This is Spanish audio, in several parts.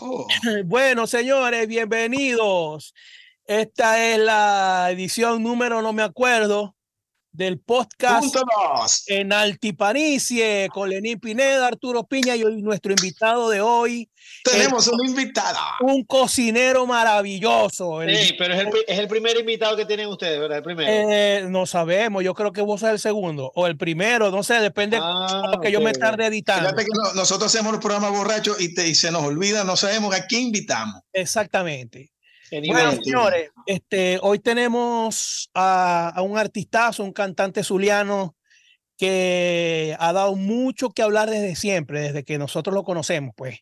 Bueno, señores, bienvenidos. Esta es la edición número, no me acuerdo, del podcast en Altipanicie con Lenín Pineda, Arturo Piña y nuestro invitado de hoy. Tenemos un invitado. Un cocinero maravilloso. sí, pero es el, es el, primer invitado que tienen ustedes, ¿verdad? El primero. Eh, no sabemos, yo creo que vos sos el segundo o el primero, no sé, depende ah, de que yo me tarde editando. Fíjate que nosotros hacemos los programas borrachos y, y se nos olvida, no sabemos a quién invitamos. Exactamente. Bueno, señores, este, hoy tenemos a, un artistazo, un cantante zuliano que ha dado mucho que hablar desde siempre, desde que nosotros lo conocemos, pues.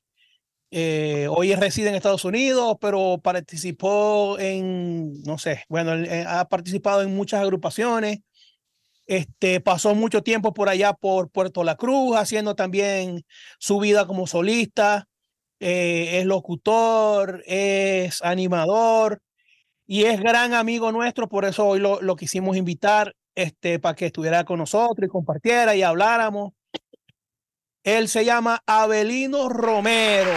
Eh, hoy reside en Estados Unidos, pero participó en, no sé, bueno, ha participado en muchas agrupaciones. Este, pasó mucho tiempo por allá por Puerto La Cruz, haciendo también su vida como solista. Eh, es locutor, es animador y es gran amigo nuestro, por eso hoy lo, lo quisimos invitar este, para que estuviera con nosotros y compartiera y habláramos. Él se llama Abelino Romero.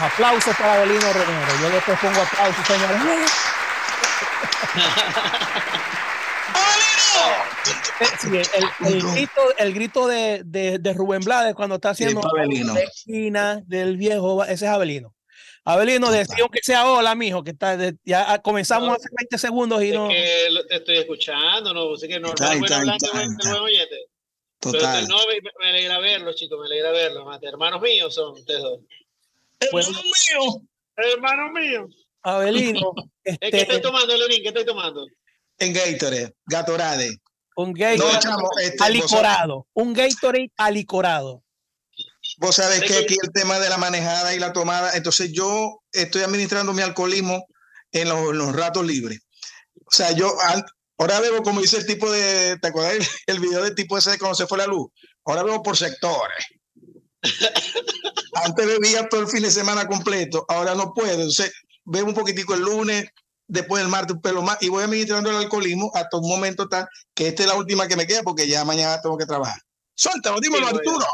aplausos para Abelino Romero. Yo después pongo aplausos, señores. el, grito, el grito de, de, Rubén Blades cuando está haciendo la esquina del viejo, ese es Abelino. Abelino, decía que sea hola, mijo, que está, ya comenzamos hace 20 segundos y no. que te estoy escuchando, no, sé que no, está, no está, Total. no, me, alegra verlos, chicos, me alegra verlos. Hermanos míos son ustedes dos. Hermanos míos. Hermanos míos. Abelino. Este... ¿Qué estoy tomando, Lenín? ¿Qué estoy tomando? En Gatorade, Gatorade. Un Gatorade este, alicorado. Un Gatorade alicorado. Vos sabés que aquí el tema de la manejada y la tomada, entonces yo estoy administrando mi alcoholismo en los, ratos libres. O sea, yo ahora veo como dice el tipo de, ¿te acuerdas el, video del tipo ese de cuando se fue la luz? Ahora veo por sectores. Antes bebía todo el fin de semana completo, ahora no puedo. Entonces, bebo un poquitico el lunes, después del martes un pelo más y voy administrando el alcoholismo hasta un momento tal que esta es la última que me queda porque ya mañana tengo que trabajar. Suéltalo, dímelo, Arturo.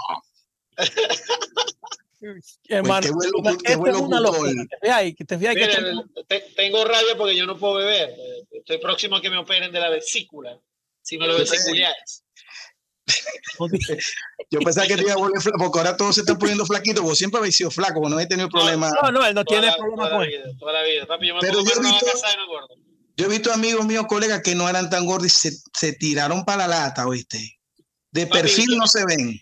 Hermano, tengo rabia porque yo no puedo beber. Estoy próximo a que me operen de la vesícula. Si me lo vesiculáis. Yo pensaba que te iba a volver flaco, porque ahora todo se está poniendo flaquito. Vos siempre habéis sido flaco, no he tenido problemas. No, no, él no tiene problemas con Toda la vida, papi, yo me Pero yo he, visto, yo he visto amigos míos, colegas, que no eran tan gordos y se, se tiraron para la lata, ¿oíste? De perfil no se ven.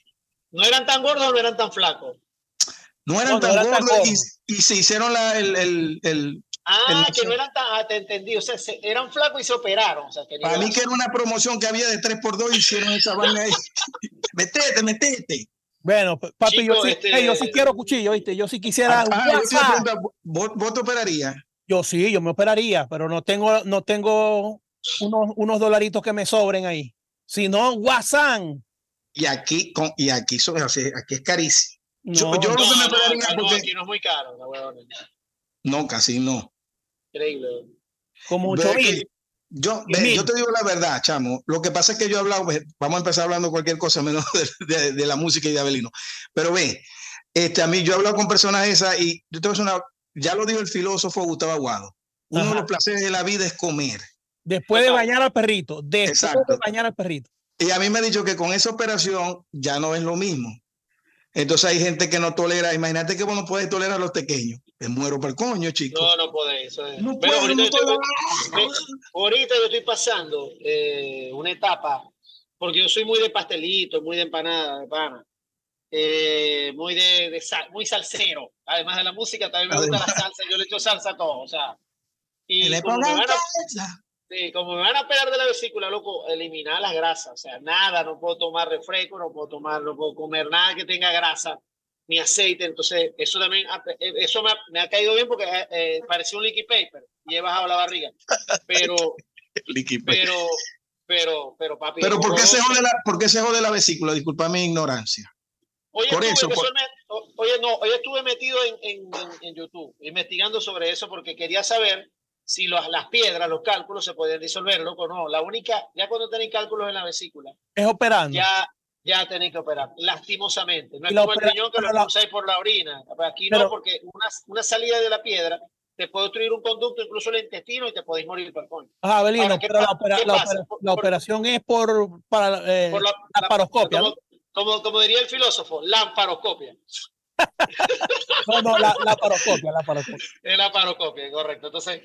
¿No eran tan gordos o no eran tan flacos? No eran tan gordos y, se hicieron la, el, el, el Ah, que no eran tan, ah, te entendí, o sea, eran flacos y se operaron. O sea, Para mí que era una promoción que había de 3x2 hicieron esa vaina ahí. metete, metete. Bueno, papi, yo, sí, este yo sí quiero cuchillo, ¿viste? Yo sí quisiera. Ah, ah, ¿vos, ¿vos, te operarías? Yo sí, yo me operaría, pero no tengo, no tengo unos, unos dolaritos que me sobren ahí. Si no, WhatsApp. Y aquí, con, y aquí, aquí es carísimo. No, yo, yo no, no, me porque... no es muy caro, la No, casi no. Increíble. Como 8 mil. Yo, yo te digo la verdad, chamo. Lo que pasa es que yo he hablado, vamos a empezar hablando cualquier cosa menos de, de, la música y de Abelino. Pero ve, este, a mí yo he hablado con personas esas y yo te una, ya lo dijo el filósofo Gustavo Aguado. Uno de los placeres de la vida es comer. Después de bañar al perrito. Después de bañar al perrito. Y a mí me ha dicho que con esa operación ya no es lo mismo. Entonces hay gente que no tolera. Imagínate que vos no puedes tolerar a los pequeños. Me muero por coño, chico. No, no podéis. No puedo, ahorita, no yo estoy, ahorita, yo estoy, pasando eh, una etapa, porque yo soy muy de pastelito, muy de empanada, de pana. Eh, muy de, de sal, muy salsero. Además de la música, también me gusta la salsa. Yo le echo salsa a todo. O sea, y como me, van a, sí, como me van a pegar de la vesícula, loco, eliminar las grasas. O sea, nada, no puedo tomar refresco, no puedo tomar, no puedo comer nada que tenga grasa ni aceite. Entonces, eso también, eso me ha, me ha caído bien porque eh, eh parecía un liquid paper y he bajado la barriga. Pero, pero, pero, pero, papi. Pero, ¿por qué, se jode la, ¿por qué se jode la vesícula? Disculpa mi ignorancia. Por eso, oye, no, hoy estuve metido en, en, en, YouTube investigando sobre eso porque quería saber si los, las piedras, los cálculos se pueden disolver, loco, no. La única, ya cuando tienen cálculos en la vesícula. Es operando. Ya, ya tenéis que operar, lastimosamente. No es como el riñón que lo expulsáis por la orina. Aquí no, porque una, una salida de la piedra te puede destruir un conducto, incluso el intestino, y te podéis morir por coño. Ah, Abelino, pero la, operación es por, para, eh, por la, paroscopia. Como, como, diría el filósofo, la paroscopia. no, no, la, la paroscopia, la paroscopia. Es la paroscopia, correcto. Entonces,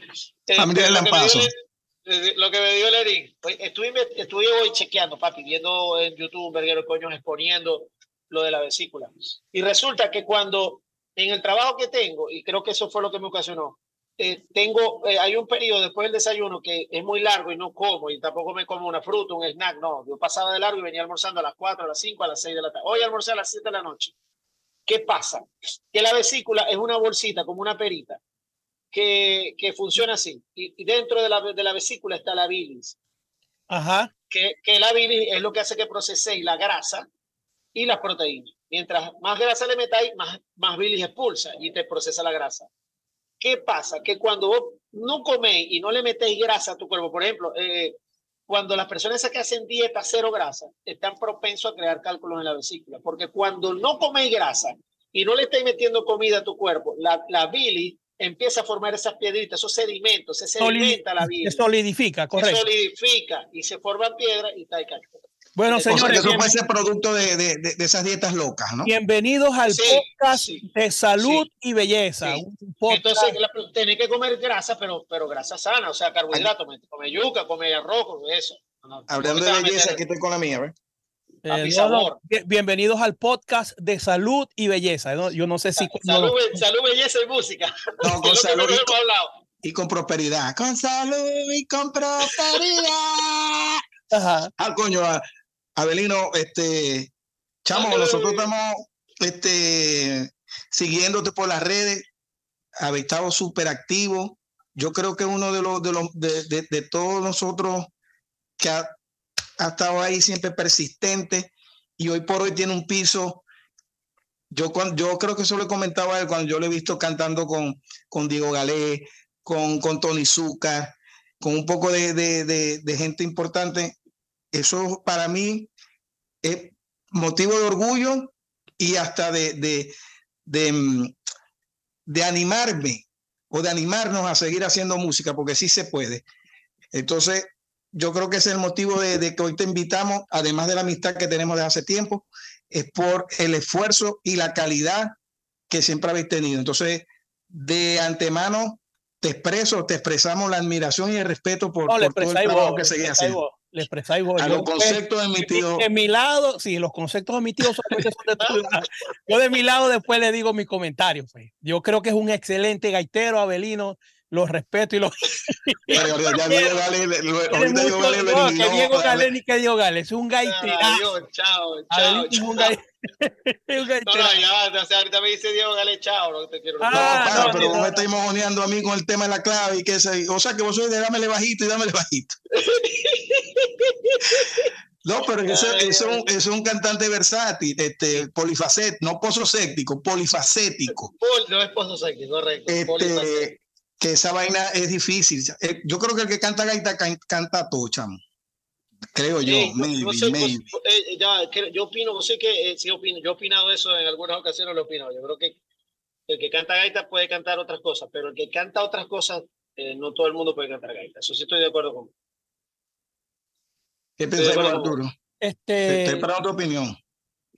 eh, lo, que dio, lo que me dio Lerín, estuve, estuve hoy chequeando, papi, viendo en YouTube Verguero Coño exponiendo lo de la vesícula. Y resulta que cuando en el trabajo que tengo, y creo que eso fue lo que me ocasionó, eh, tengo, eh, hay un periodo después del desayuno que es muy largo y no como, y tampoco me como una fruta, un snack, no, yo pasaba de largo y venía almorzando a las 4, a las 5, a las 6 de la tarde. Hoy almorcé a las 7 de la noche. ¿Qué pasa? Que la vesícula es una bolsita, como una perita, que, que funciona así. Y, dentro de la, de la vesícula está la bilis. Ajá. Que, que la bilis es lo que hace que proceséis la grasa y las proteínas. Mientras más grasa le metáis, más, más bilis expulsa y te procesa la grasa. ¿Qué pasa? Que cuando vos no coméis y no le metéis grasa a tu cuerpo, por ejemplo, eh, cuando las personas que hacen dieta cero grasa, están propensos a crear cálculos en la vesícula, porque cuando no coméis grasa y no le estáis metiendo comida a tu cuerpo, la, la bilis empieza a formar esas piedritas, esos sedimentos, se sedimenta la bilis. Se solidifica, correcto. Se solidifica y se forman piedras y está el cálculo. Bueno, señores. eso puede ser producto de, de, de, esas dietas locas, ¿no? Bienvenidos al podcast de salud y belleza. Entonces, tenés que comer grasa, pero, pero grasa sana, o sea, carbohidratos. Come yuca, come arroz, eso. Hablando de belleza, aquí estoy con la mía, ¿ves? Eh, bienvenidos al podcast de salud y belleza. Yo no sé si. Salud, salud belleza y música. No, con salud. Y, y con prosperidad. Con salud y con prosperidad. Ajá. Ah, coño, Abelino, este, chamo, nosotros estamos este, siguiéndote por las redes, habéis estado súper activo. Yo creo que uno de los de, los, de, de, todos nosotros que ha, estado ahí siempre persistente y hoy por hoy tiene un piso. Yo, cuando, yo creo que eso le comentaba a él cuando yo lo he visto cantando con, con Diego Galé, con, con Tony Zucker, con un poco de, de, de gente importante. Eso para mí es motivo de orgullo y hasta de, de, de, mm, de animarme o de animarnos a seguir haciendo música, porque sí se puede. Entonces, yo creo que ese es el motivo de, que hoy te invitamos, además de la amistad que tenemos desde hace tiempo, es por el esfuerzo y la calidad que siempre habéis tenido. Entonces, de antemano, te expreso, te expresamos la admiración y el respeto por, por todo el trabajo que seguís haciendo le expresáis vos. A los conceptos emitidos. De, mi lado, sí, los conceptos emitidos son de tu lado. Yo de mi lado después le digo mi comentario. Pues. Yo creo que es un excelente gaitero, Abelino. Los respeto y los. No, que Diego Gale ni que Diego Gale, es un gaitero. Chao, chao, chao. No, no, ya, o sea, ahorita me dice Diego Gale, chao, no te quiero. Ah, no, no, pero vos me estáis mojoneando a mí con el tema de la clave y que ese, o sea, que vos sois de dámele bajito y dámele bajito. No, pero eso, es, un, es un cantante versátil, este, polifacético, no pososéptico, polifacético. no es pososéptico, correcto. Este, que esa vaina es difícil. Eh, yo creo que el que canta gaita canta todo, chamo. Creo yo, maybe, maybe. Eh, ya, yo opino, sé que eh, sí opino, yo he opinado eso en algunas ocasiones, lo he opinado. Yo creo que el que canta gaita puede cantar otras cosas, pero el que canta otras cosas, no todo el mundo puede cantar gaita. Eso sí estoy de acuerdo con. ¿Qué piensas, Arturo? Este... Estoy esperando tu opinión.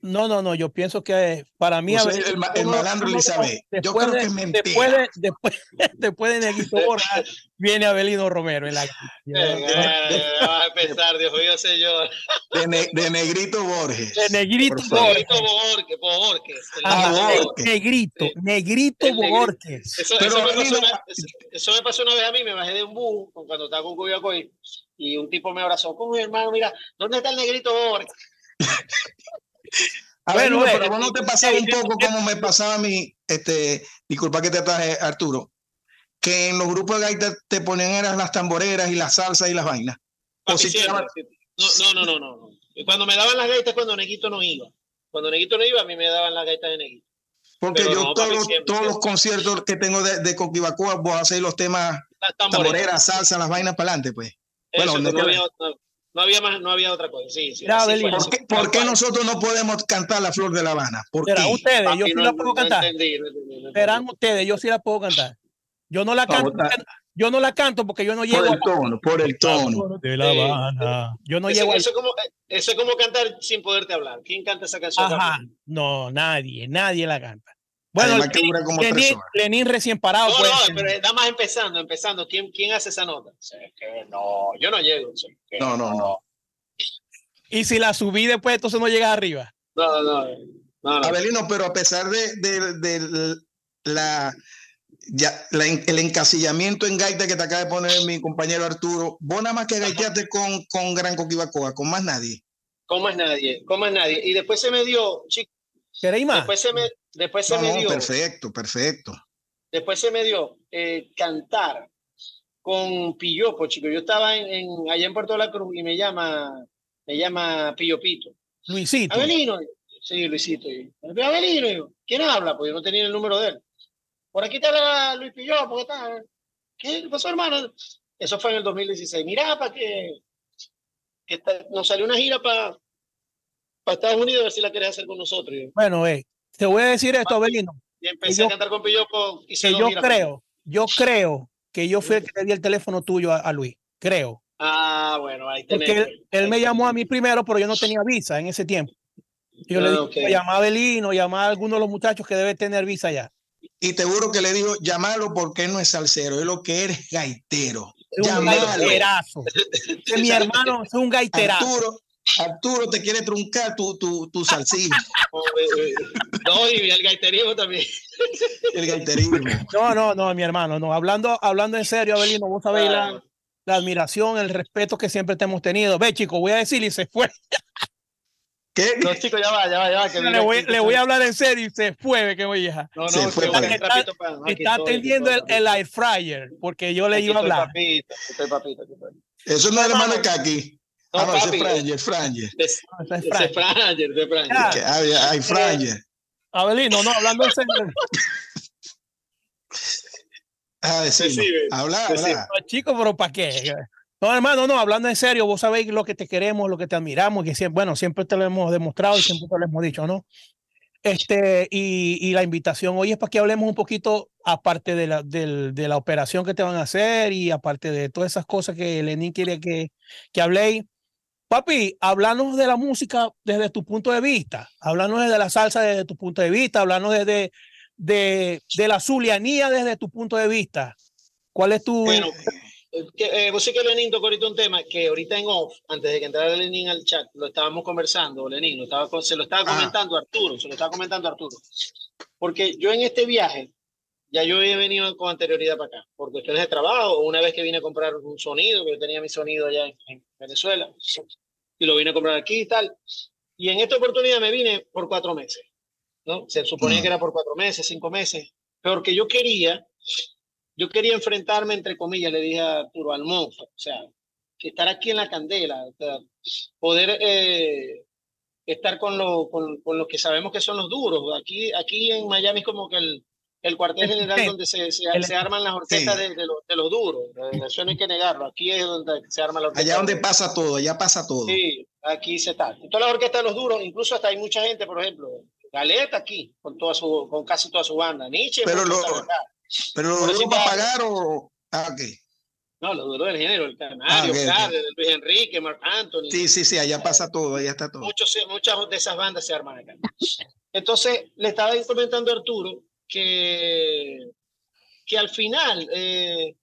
No, no, no, yo pienso que para mí... Pues el, el, malandro Elizabeth, yo creo que es mentira. Después de, después, después de Negrito Borja, viene Abelino Romero. El va a empezar, Dios mío, señor. De, de Negrito Borges. De Negrito Borges. Borges. Borges. Ah, Negrito, Negrito Borges. Eso, Pero, eso, me pasó una, eso, me pasó una vez a mí, me bajé de un bus cuando estaba con Cuyacoy y un tipo me abrazó, como hermano, mira, ¿dónde está el Negrito Borges? A ver, no, pero vos no te pasaba un poco como me pasaba a mí, este, disculpa que te traje, Arturo, que en los grupos de gaita te ponían eran las tamboreras y las salsas y las vainas. no, no, no, no, no, Cuando me daban las gaitas cuando Neguito no iba. Cuando Neguito no iba, a mí me daban las gaitas de Neguito. Porque yo todos, todos los conciertos que tengo de, de Coquibacúa, vos hacéis los temas tamboreras, salsa, las vainas para adelante, pues. bueno, no, había, No había más, no había otra cosa. Sí, sí, ¿Por, qué, nosotros no podemos cantar la flor de La Habana? ¿Por ustedes, yo sí la puedo cantar. Serán ustedes, yo sí la puedo cantar. Yo no la canto. Yo no la canto porque yo no llego. Por el tono, por el tono. De La Habana. Yo no llego. Eso, como, eso es como cantar sin poderte hablar. ¿Quién canta esa canción? Ajá. No, nadie, nadie la canta. Bueno, Lenín, Lenín, recién parado. No, pues. no, pero nada más empezando, empezando. ¿Quién, quién hace esa nota? no, yo no llego. no, no, no. Y si la subí después, entonces no llegas arriba. No, no, no. Abelino, pero a pesar de, de, de la, ya, la, el encasillamiento en gaita que te acaba de poner mi compañero Arturo, vos nada más que gaiteaste con, con Gran Coquibacoa, con más nadie. Con más nadie, con más nadie. Y después se me dio, chicos. ¿Queréis más? Después se me, Después se me dio. Perfecto, perfecto. Después se me dio eh, cantar con Pillopo, chico. Yo estaba en, allá en Puerto de la Cruz y me llama, me llama Pillopito. Luisito. Avelino. Sí, Luisito. Avelino. ¿Quién habla? Pues yo no tenía el número de él. Por aquí está Luis Pillopo, ¿qué tal? ¿Qué pasó, hermano? Eso fue en el 2016. Mira, para que, que nos salió una gira para para Estados Unidos a ver si la querés hacer con nosotros. Bueno, eh, te voy a decir esto, Abelino. Y empecé a cantar con Pillopo y se yo creo, yo creo que yo fui el que le di el teléfono tuyo a, Luis. Creo. Ah, bueno, ahí tenés. Porque él, me llamó a mí primero, pero yo no tenía visa en ese tiempo. Yo le dije, llamaba a Abelino, llamaba a alguno de los muchachos que debe tener visa ya. Y te juro que le digo, llámalo porque él no es salsero, es lo que eres gaitero. Es un gaiterazo. mi hermano es un gaiterazo. Arturo, Arturo te quiere truncar tu, tu, tu salsilla. no, y el gaiterismo también. El gaiterismo. No, no, no, mi hermano, no. Hablando, hablando en serio, Abelino, vos sabéis la, la, admiración, el respeto que siempre te hemos tenido. Ve, chico, voy a decir y se fue. ¿Qué? No, chico, ya va, ya va, ya va. Que le, voy, le voy a hablar en serio y se fue, que voy a. No, no, se fue, está, atendiendo el, el, air fryer, porque yo le iba a hablar. Papito, estoy papito, Eso no es hermano de Kaki. No, ah, no, papi, ese es Franger, Franger. Ese es Franger, ese Franger. Hay, hay Franger. Abelino, no, hablando en serio. Ah, sí, habla, habla. Chicos, pero ¿para qué? No, hermano, no, hablando en serio, vos sabéis lo que te queremos, lo que te admiramos, que siempre, bueno, siempre te lo hemos demostrado y siempre te lo hemos dicho, ¿no? Este, y, y la invitación hoy es para que hablemos un poquito, aparte de la, de, de la operación que te van a hacer y aparte de todas esas cosas que Lenín quiere que, que habléis, Papi, háblanos de la música desde tu punto de vista, háblanos de la salsa desde tu punto de vista, háblanos desde de, de la zulianía desde tu punto de vista. ¿Cuál es tu...? Bueno, que, eh, vos sí que Lenín tocó ahorita un tema que ahorita en off, antes de que entrara Lenín al chat, lo estábamos conversando, Lenín, lo estaba, se lo estaba ah. comentando Arturo, se lo estaba comentando Arturo. Porque yo en este viaje, ya yo he venido con anterioridad para acá, por cuestiones de trabajo, una vez que vine a comprar un sonido, que yo tenía mi sonido allá en Venezuela, y lo vine a comprar aquí y tal. Y en esta oportunidad me vine por cuatro meses, ¿no? Se suponía mm. que era por cuatro meses, cinco meses, pero que yo quería, yo quería enfrentarme, entre comillas, le dije a Arturo, al monstruo, o sea, que estar aquí en la candela, poder eh, estar con lo, con, con lo que sabemos que son los duros. Aquí, aquí en Miami es como que el, el cuartel general donde se, se, arman las orquestas de, de, lo, de, lo, duro. Eso no hay que negarlo. Aquí es donde se arma la orquesta. Allá donde pasa todo, allá pasa todo. Sí, aquí se está. En todas las orquestas de los duros, incluso hasta hay mucha gente, por ejemplo, Galeta aquí, con, toda su, con casi toda su banda. Nietzsche. Pero lo, pero lo duro para pagar o. Ah, qué No, lo duro del género, el Canario, ah, Luis Enrique, Marc Anthony. Sí, sí, sí, allá pasa todo, allá está todo. Muchos, muchas de esas bandas se arman acá. Entonces, le estaba comentando a Arturo que, que al final eh,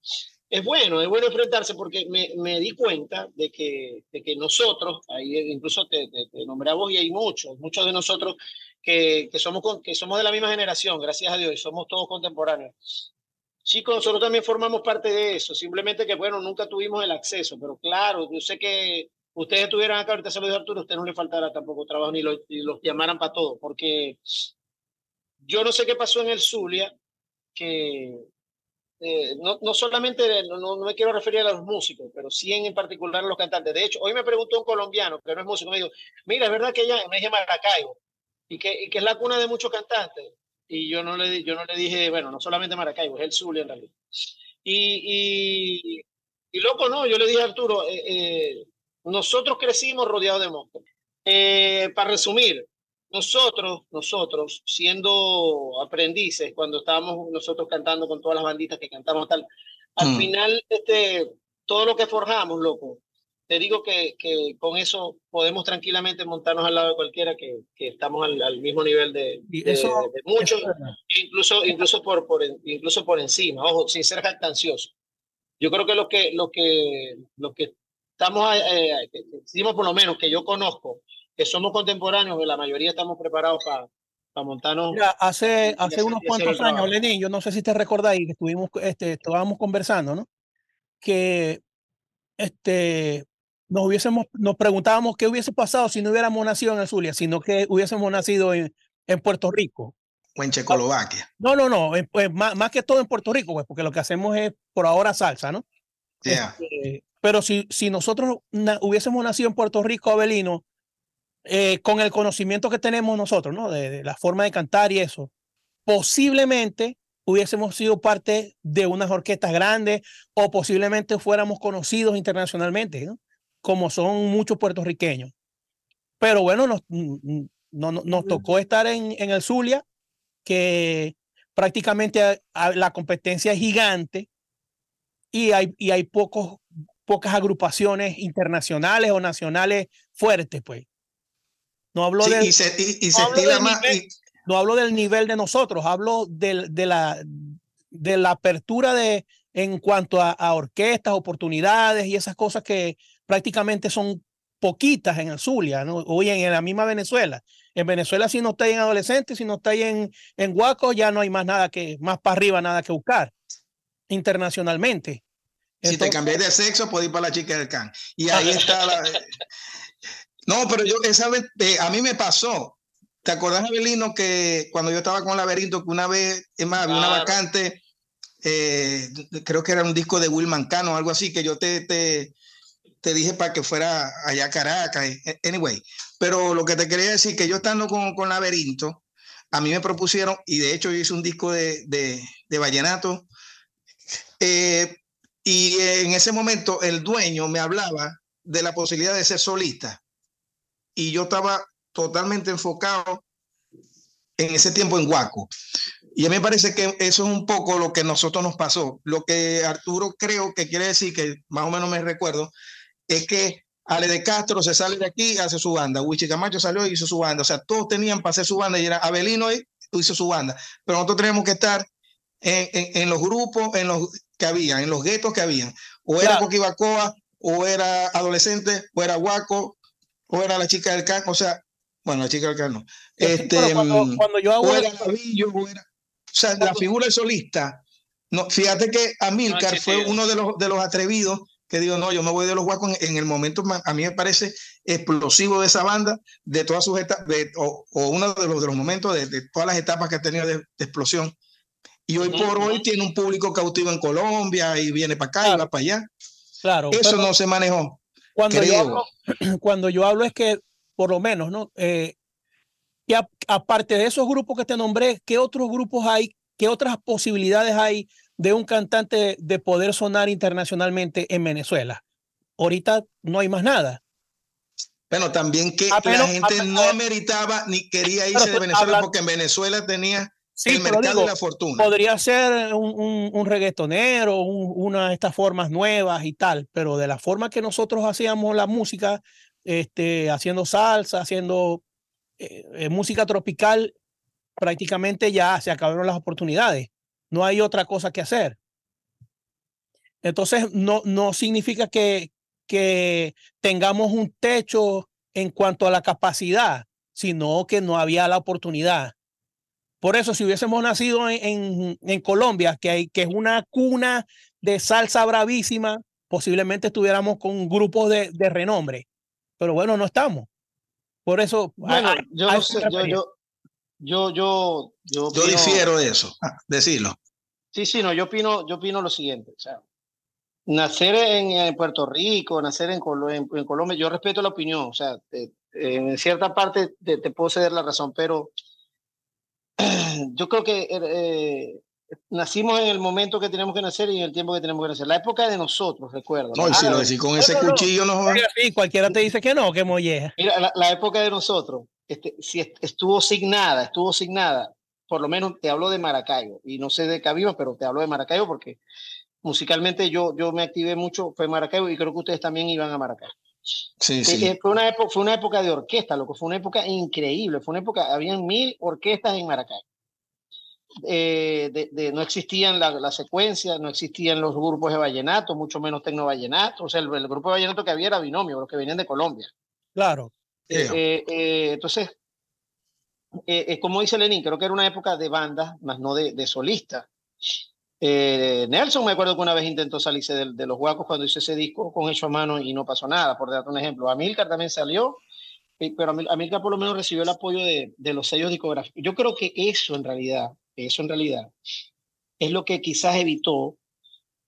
es bueno, es bueno enfrentarse porque me, me di cuenta de que, de que nosotros, ahí incluso te, te, te nombré a vos y hay muchos, muchos de nosotros que, que, somos, que somos de la misma generación, gracias a Dios, y somos todos contemporáneos. Chicos, nosotros también formamos parte de eso, simplemente que, bueno, nunca tuvimos el acceso, pero claro, yo sé que ustedes estuvieran acá, ahorita se lo dijo Arturo, a usted no le faltará tampoco trabajo ni, lo, ni los llamaran para todo, porque yo no sé qué pasó en el Zulia, que eh, no, no, solamente, no, no, me quiero referir a los músicos, pero sí en, particular a los cantantes. De hecho, hoy me preguntó un colombiano, que no es músico, me dijo, mira, es verdad que ella me dije Maracaibo, y que, y que es la cuna de muchos cantantes. Y yo no le, yo no le dije, bueno, no solamente Maracaibo, es el Zulia en realidad. Y, y, y loco, no, yo le dije a Arturo, eh, eh, nosotros crecimos rodeados de monstruos. Eh, para resumir, nosotros, nosotros, siendo aprendices, cuando estábamos nosotros cantando con todas las banditas que cantamos tal, al mm. final, este, todo lo que forjamos, loco, te digo que, que, con eso podemos tranquilamente montarnos al lado de cualquiera que, que estamos al, mismo nivel de, muchos, incluso, incluso, por, por, incluso por encima, ojo, sin ser jactancioso. Yo creo que lo que, lo que, lo que estamos, eh, eh decimos por lo menos que yo conozco, que somos contemporáneos, que la mayoría estamos preparados para para montarnos. hace, hace unos cuantos años, Lenín, yo no sé si te recordáis que estuvimos, este, estábamos conversando, ¿no? Que este, nos hubiésemos, nos preguntábamos qué hubiese pasado si no hubiéramos nacido en el Zulia, sino que hubiésemos nacido en, en Puerto Rico. O en Checoslovaquia. No, no, no, pues, más, más, que todo en Puerto Rico, pues, porque lo que hacemos es por ahora salsa, ¿no? Este, pero si, si nosotros hubiésemos nacido en Puerto Rico, Abelino, eh, con el conocimiento que tenemos nosotros, ¿no? De, la forma de cantar y eso, posiblemente hubiésemos sido parte de unas orquestas grandes o posiblemente fuéramos conocidos internacionalmente, ¿no? como son muchos puertorriqueños. Pero bueno, nos, no, nos tocó estar en, en el Zulia, que prácticamente la competencia es gigante y hay, y hay pocos, pocas agrupaciones internacionales o nacionales fuertes, pues. No hablo, del, y se, y, se nivel, no hablo del nivel de nosotros, hablo de, de, la, de la apertura de, en cuanto a, a orquestas, oportunidades y esas cosas que prácticamente son poquitas en el Zulia, ¿no? Hoy en, la misma Venezuela. En Venezuela, si no está en adolescentes, si no está en, en Huaco, ya no hay más nada que, más para arriba, nada que buscar internacionalmente. si te cambias de sexo, ir para la chica del can. Y ahí está la. No, pero yo, esa vez, eh, a mí me pasó. ¿Te acordás, Abelino, que cuando yo estaba con Laberinto, que una vez, es más, había una vacante, eh, creo que era un disco de Will Mancano o algo así, que yo te, te, te dije para que fuera allá a Caracas. Eh, anyway, pero lo que te quería decir, que yo estando con, con Laberinto, a mí me propusieron, y de hecho yo hice un disco de, de, de vallenato, y en ese momento el dueño me hablaba de la posibilidad de ser solista. Y yo estaba totalmente enfocado en ese tiempo en Guaco. Y a mí me parece que eso es un poco lo que a nosotros nos pasó. Lo que Arturo creo que quiere decir, que más o menos me recuerdo, es que Ale de Castro se sale de aquí y hace su banda. Wichi Camacho salió y hizo su banda. O sea, todos tenían para hacer su banda y era Abelino y hizo su banda. Pero nosotros teníamos que estar en, en, los grupos en los que había, en los guetos que habían. O era Coquibacoa, o era adolescente, o era Guaco, o era la chica del can. O sea, bueno, la chica del can no. Este, cuando, mm, cuando, yo hago. O era o era. O sea, la figura del solista. No, fíjate que Amilcar fue uno de los, de los atrevidos que digo, no, yo me voy de los guacos en, el momento, a mí me parece explosivo de esa banda, de todas sus etapas, o, uno de los, de los momentos de, de, todas las etapas que ha tenido de, explosión. Y hoy por hoy tiene un público cautivo en Colombia y viene para acá y va para allá. Claro. Eso no se manejó. Cuando yo, hablo, cuando yo hablo es que, por lo menos, ¿no? Eh, y aparte de esos grupos que te nombré, ¿qué otros grupos hay? ¿Qué otras posibilidades hay de un cantante de poder sonar internacionalmente en Venezuela. Ahorita no hay más nada. Bueno, también que la gente no meritaba ni quería irse de Venezuela porque en Venezuela tenía el mercado de la fortuna. Podría ser un, un, reggaetonero, una de estas formas nuevas y tal, pero de la forma que nosotros hacíamos la música, este, haciendo salsa, haciendo eh, eh, música tropical, prácticamente ya se acabaron las oportunidades no hay otra cosa que hacer. Entonces, no, no significa que, que tengamos un techo en cuanto a la capacidad, sino que no había la oportunidad. Por eso, si hubiésemos nacido en, en, Colombia, que, hay, que es una cuna de salsa bravísima, posiblemente estuviéramos con grupos de, de renombre. Pero bueno, no estamos. Por eso. Bueno, yo, yo, yo, yo, yo, yo difiero de eso, ah, decirlo. Sí, sí, no, yo opino, yo opino lo siguiente, o sea, nacer en, Puerto Rico, nacer en, en, Colombia, yo respeto la opinión, o sea, en cierta parte te, puedo ceder la razón, pero yo creo que eh, nacimos en el momento que tenemos que nacer y en el tiempo que tenemos que nacer. La época de nosotros, recuerdo. No, y si lo decís con ese cuchillo, no, Sí, cualquiera te dice que no, que molleja. Mira, la, época de nosotros, este, si estuvo signada, estuvo signada, por lo menos te hablo de Maracaibo, y no sé de Cabimas, pero te hablo de Maracaibo porque musicalmente yo, yo me activé mucho, fue Maracaibo, y creo que ustedes también iban a Maracaibo. Sí, sí. Eh, fue, una época, fue una época de orquesta, lo que fue una época increíble, fue una época, habían mil orquestas en Maracaibo. Eh, de, no existían la, la, secuencia, no existían los grupos de vallenato, mucho menos tecno vallenato. O sea, el, grupo de vallenato que había era binomio, los que venían de Colombia. Claro. Eh, eh, entonces, como dice Lenin, creo que era una época de bandas, más no de, de solistas. Nelson, me acuerdo que una vez intentó salirse de, los huacos cuando hizo ese disco con hecho a mano y no pasó nada, por darte un ejemplo. Amilcar también salió, pero Amilcar por lo menos recibió el apoyo de, de los sellos discográficos. Yo creo que eso en realidad eso en realidad es lo que quizás evitó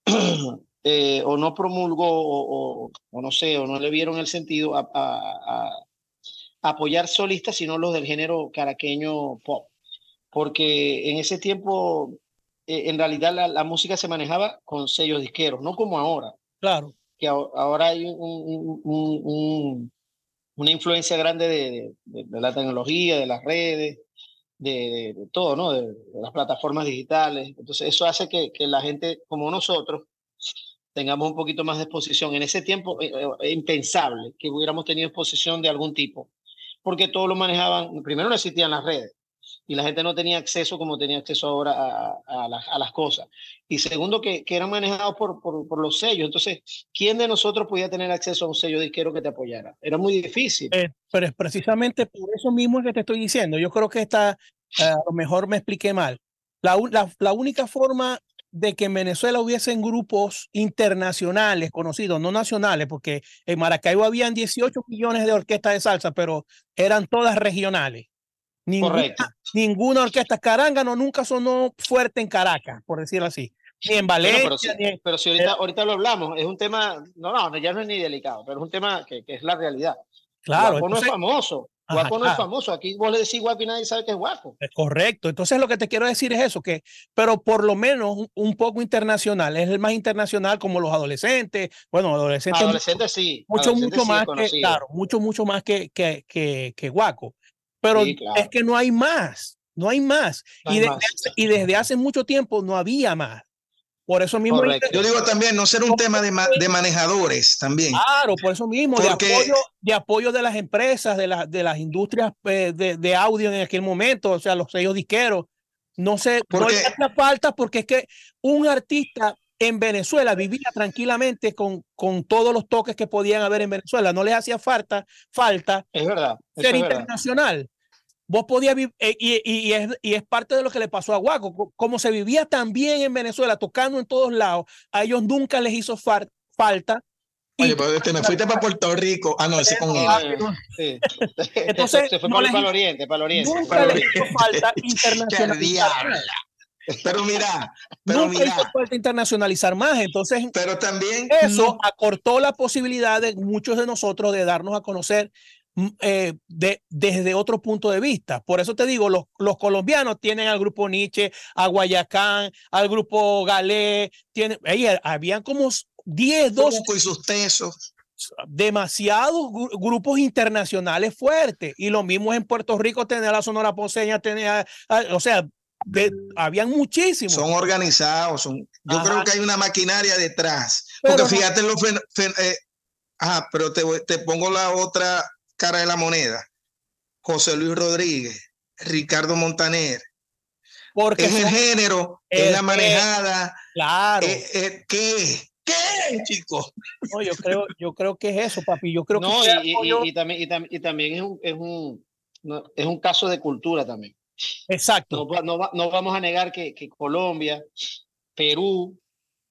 eh, o no promulgó o, no sé, o no le vieron el sentido a, apoyar solistas, sino los del género caraqueño pop. Porque en ese tiempo, eh, en realidad, la, música se manejaba con sellos disqueros, no como ahora. Claro. Que ahora hay una influencia grande de la tecnología, de las redes, de, todo, ¿no? De, las plataformas digitales. Entonces, eso hace que, que, la gente como nosotros tengamos un poquito más de exposición. En ese tiempo, es eh, eh, impensable que hubiéramos tenido exposición de algún tipo, porque todos lo manejaban, primero no existían las redes, y la gente no tenía acceso como tenía acceso ahora a, las, cosas. Y segundo, que, eran manejados por, por, los sellos. Entonces, ¿quién de nosotros podía tener acceso a un sello disquero que te apoyara? Era muy difícil. Eh, pero es precisamente por eso mismo que te estoy diciendo. Yo creo que está, eh, a lo mejor me expliqué mal. La, la, la única forma de que en Venezuela hubiesen grupos internacionales conocidos, no nacionales, porque en Maracaibo habían 18 millones de orquestas de salsa, pero eran todas regionales. Ninguna, ninguna orquesta caranga no nunca sonó fuerte en Caracas, por decirlo así. Ni en Valencia. pero, si, ahorita, ahorita lo hablamos, es un tema, no, no, ya no es ni delicado, pero es un tema que, que es la realidad. Claro. Guapo no es famoso. Guapo no es famoso. Aquí vos le decís guapo y nadie sabe que es guapo. Es correcto. Entonces lo que te quiero decir es eso, que, pero por lo menos un, poco internacional, es el más internacional como los adolescentes. Bueno, adolescentes. Adolescentes sí. Mucho, mucho más que, claro, mucho, mucho más que, que, que, que guaco. Pero es que no hay más, no hay más. y, desde Hace, y desde hace mucho tiempo no había más. Por eso mismo. Yo digo también, no ser un tema de, de, manejadores también. Claro, por eso mismo, de, apoyo, de apoyo de las empresas, de, la, de las industrias eh, de, de, audio en aquel momento, o sea, los sellos disqueros. No sé, porque, no le falta porque es que un artista en Venezuela vivía tranquilamente con, con todos los toques que podían haber en Venezuela. No les hacía falta, falta es verdad, ser internacional. Vos podías vivir, eh, y, y, es, y es parte de lo que le pasó a Guaco. Como se vivía también en Venezuela, tocando en todos lados, a ellos nunca les hizo falta Oye, pero este, me fuiste para Puerto Rico. Ah, no, ese con él. Sí. Entonces, se fue para, el oriente, para el oriente. Nunca para le hizo falta internacional. Pero mira, pero Nunca mira. hizo falta internacionalizar más, entonces pero también eso acortó la posibilidad de muchos de nosotros de darnos a conocer mm, eh, de, desde otro punto de vista. Por eso te digo, los, los colombianos tienen al grupo Nietzsche, a Guayacán, al grupo Galé, tienen, habían como 10, 12 y sus tesos demasiados grupos internacionales fuertes y lo mismo en Puerto Rico tenía la Sonora Ponceña tenía o sea habían muchísimos. Son organizados, son, yo creo que hay una maquinaria detrás. Porque fíjate, los eh, ah, pero te, te pongo la otra cara de la moneda. José Luis Rodríguez, Ricardo Montaner. Porque es el género, es, la manejada. Claro. ¿Qué? ¿Qué, chicos? No, yo creo, yo creo que es eso, papi. Yo creo no, que y, y, y, también, y, también es un, es un, es un caso de cultura también. Exacto. No, no, vamos a negar que, que Colombia, Perú,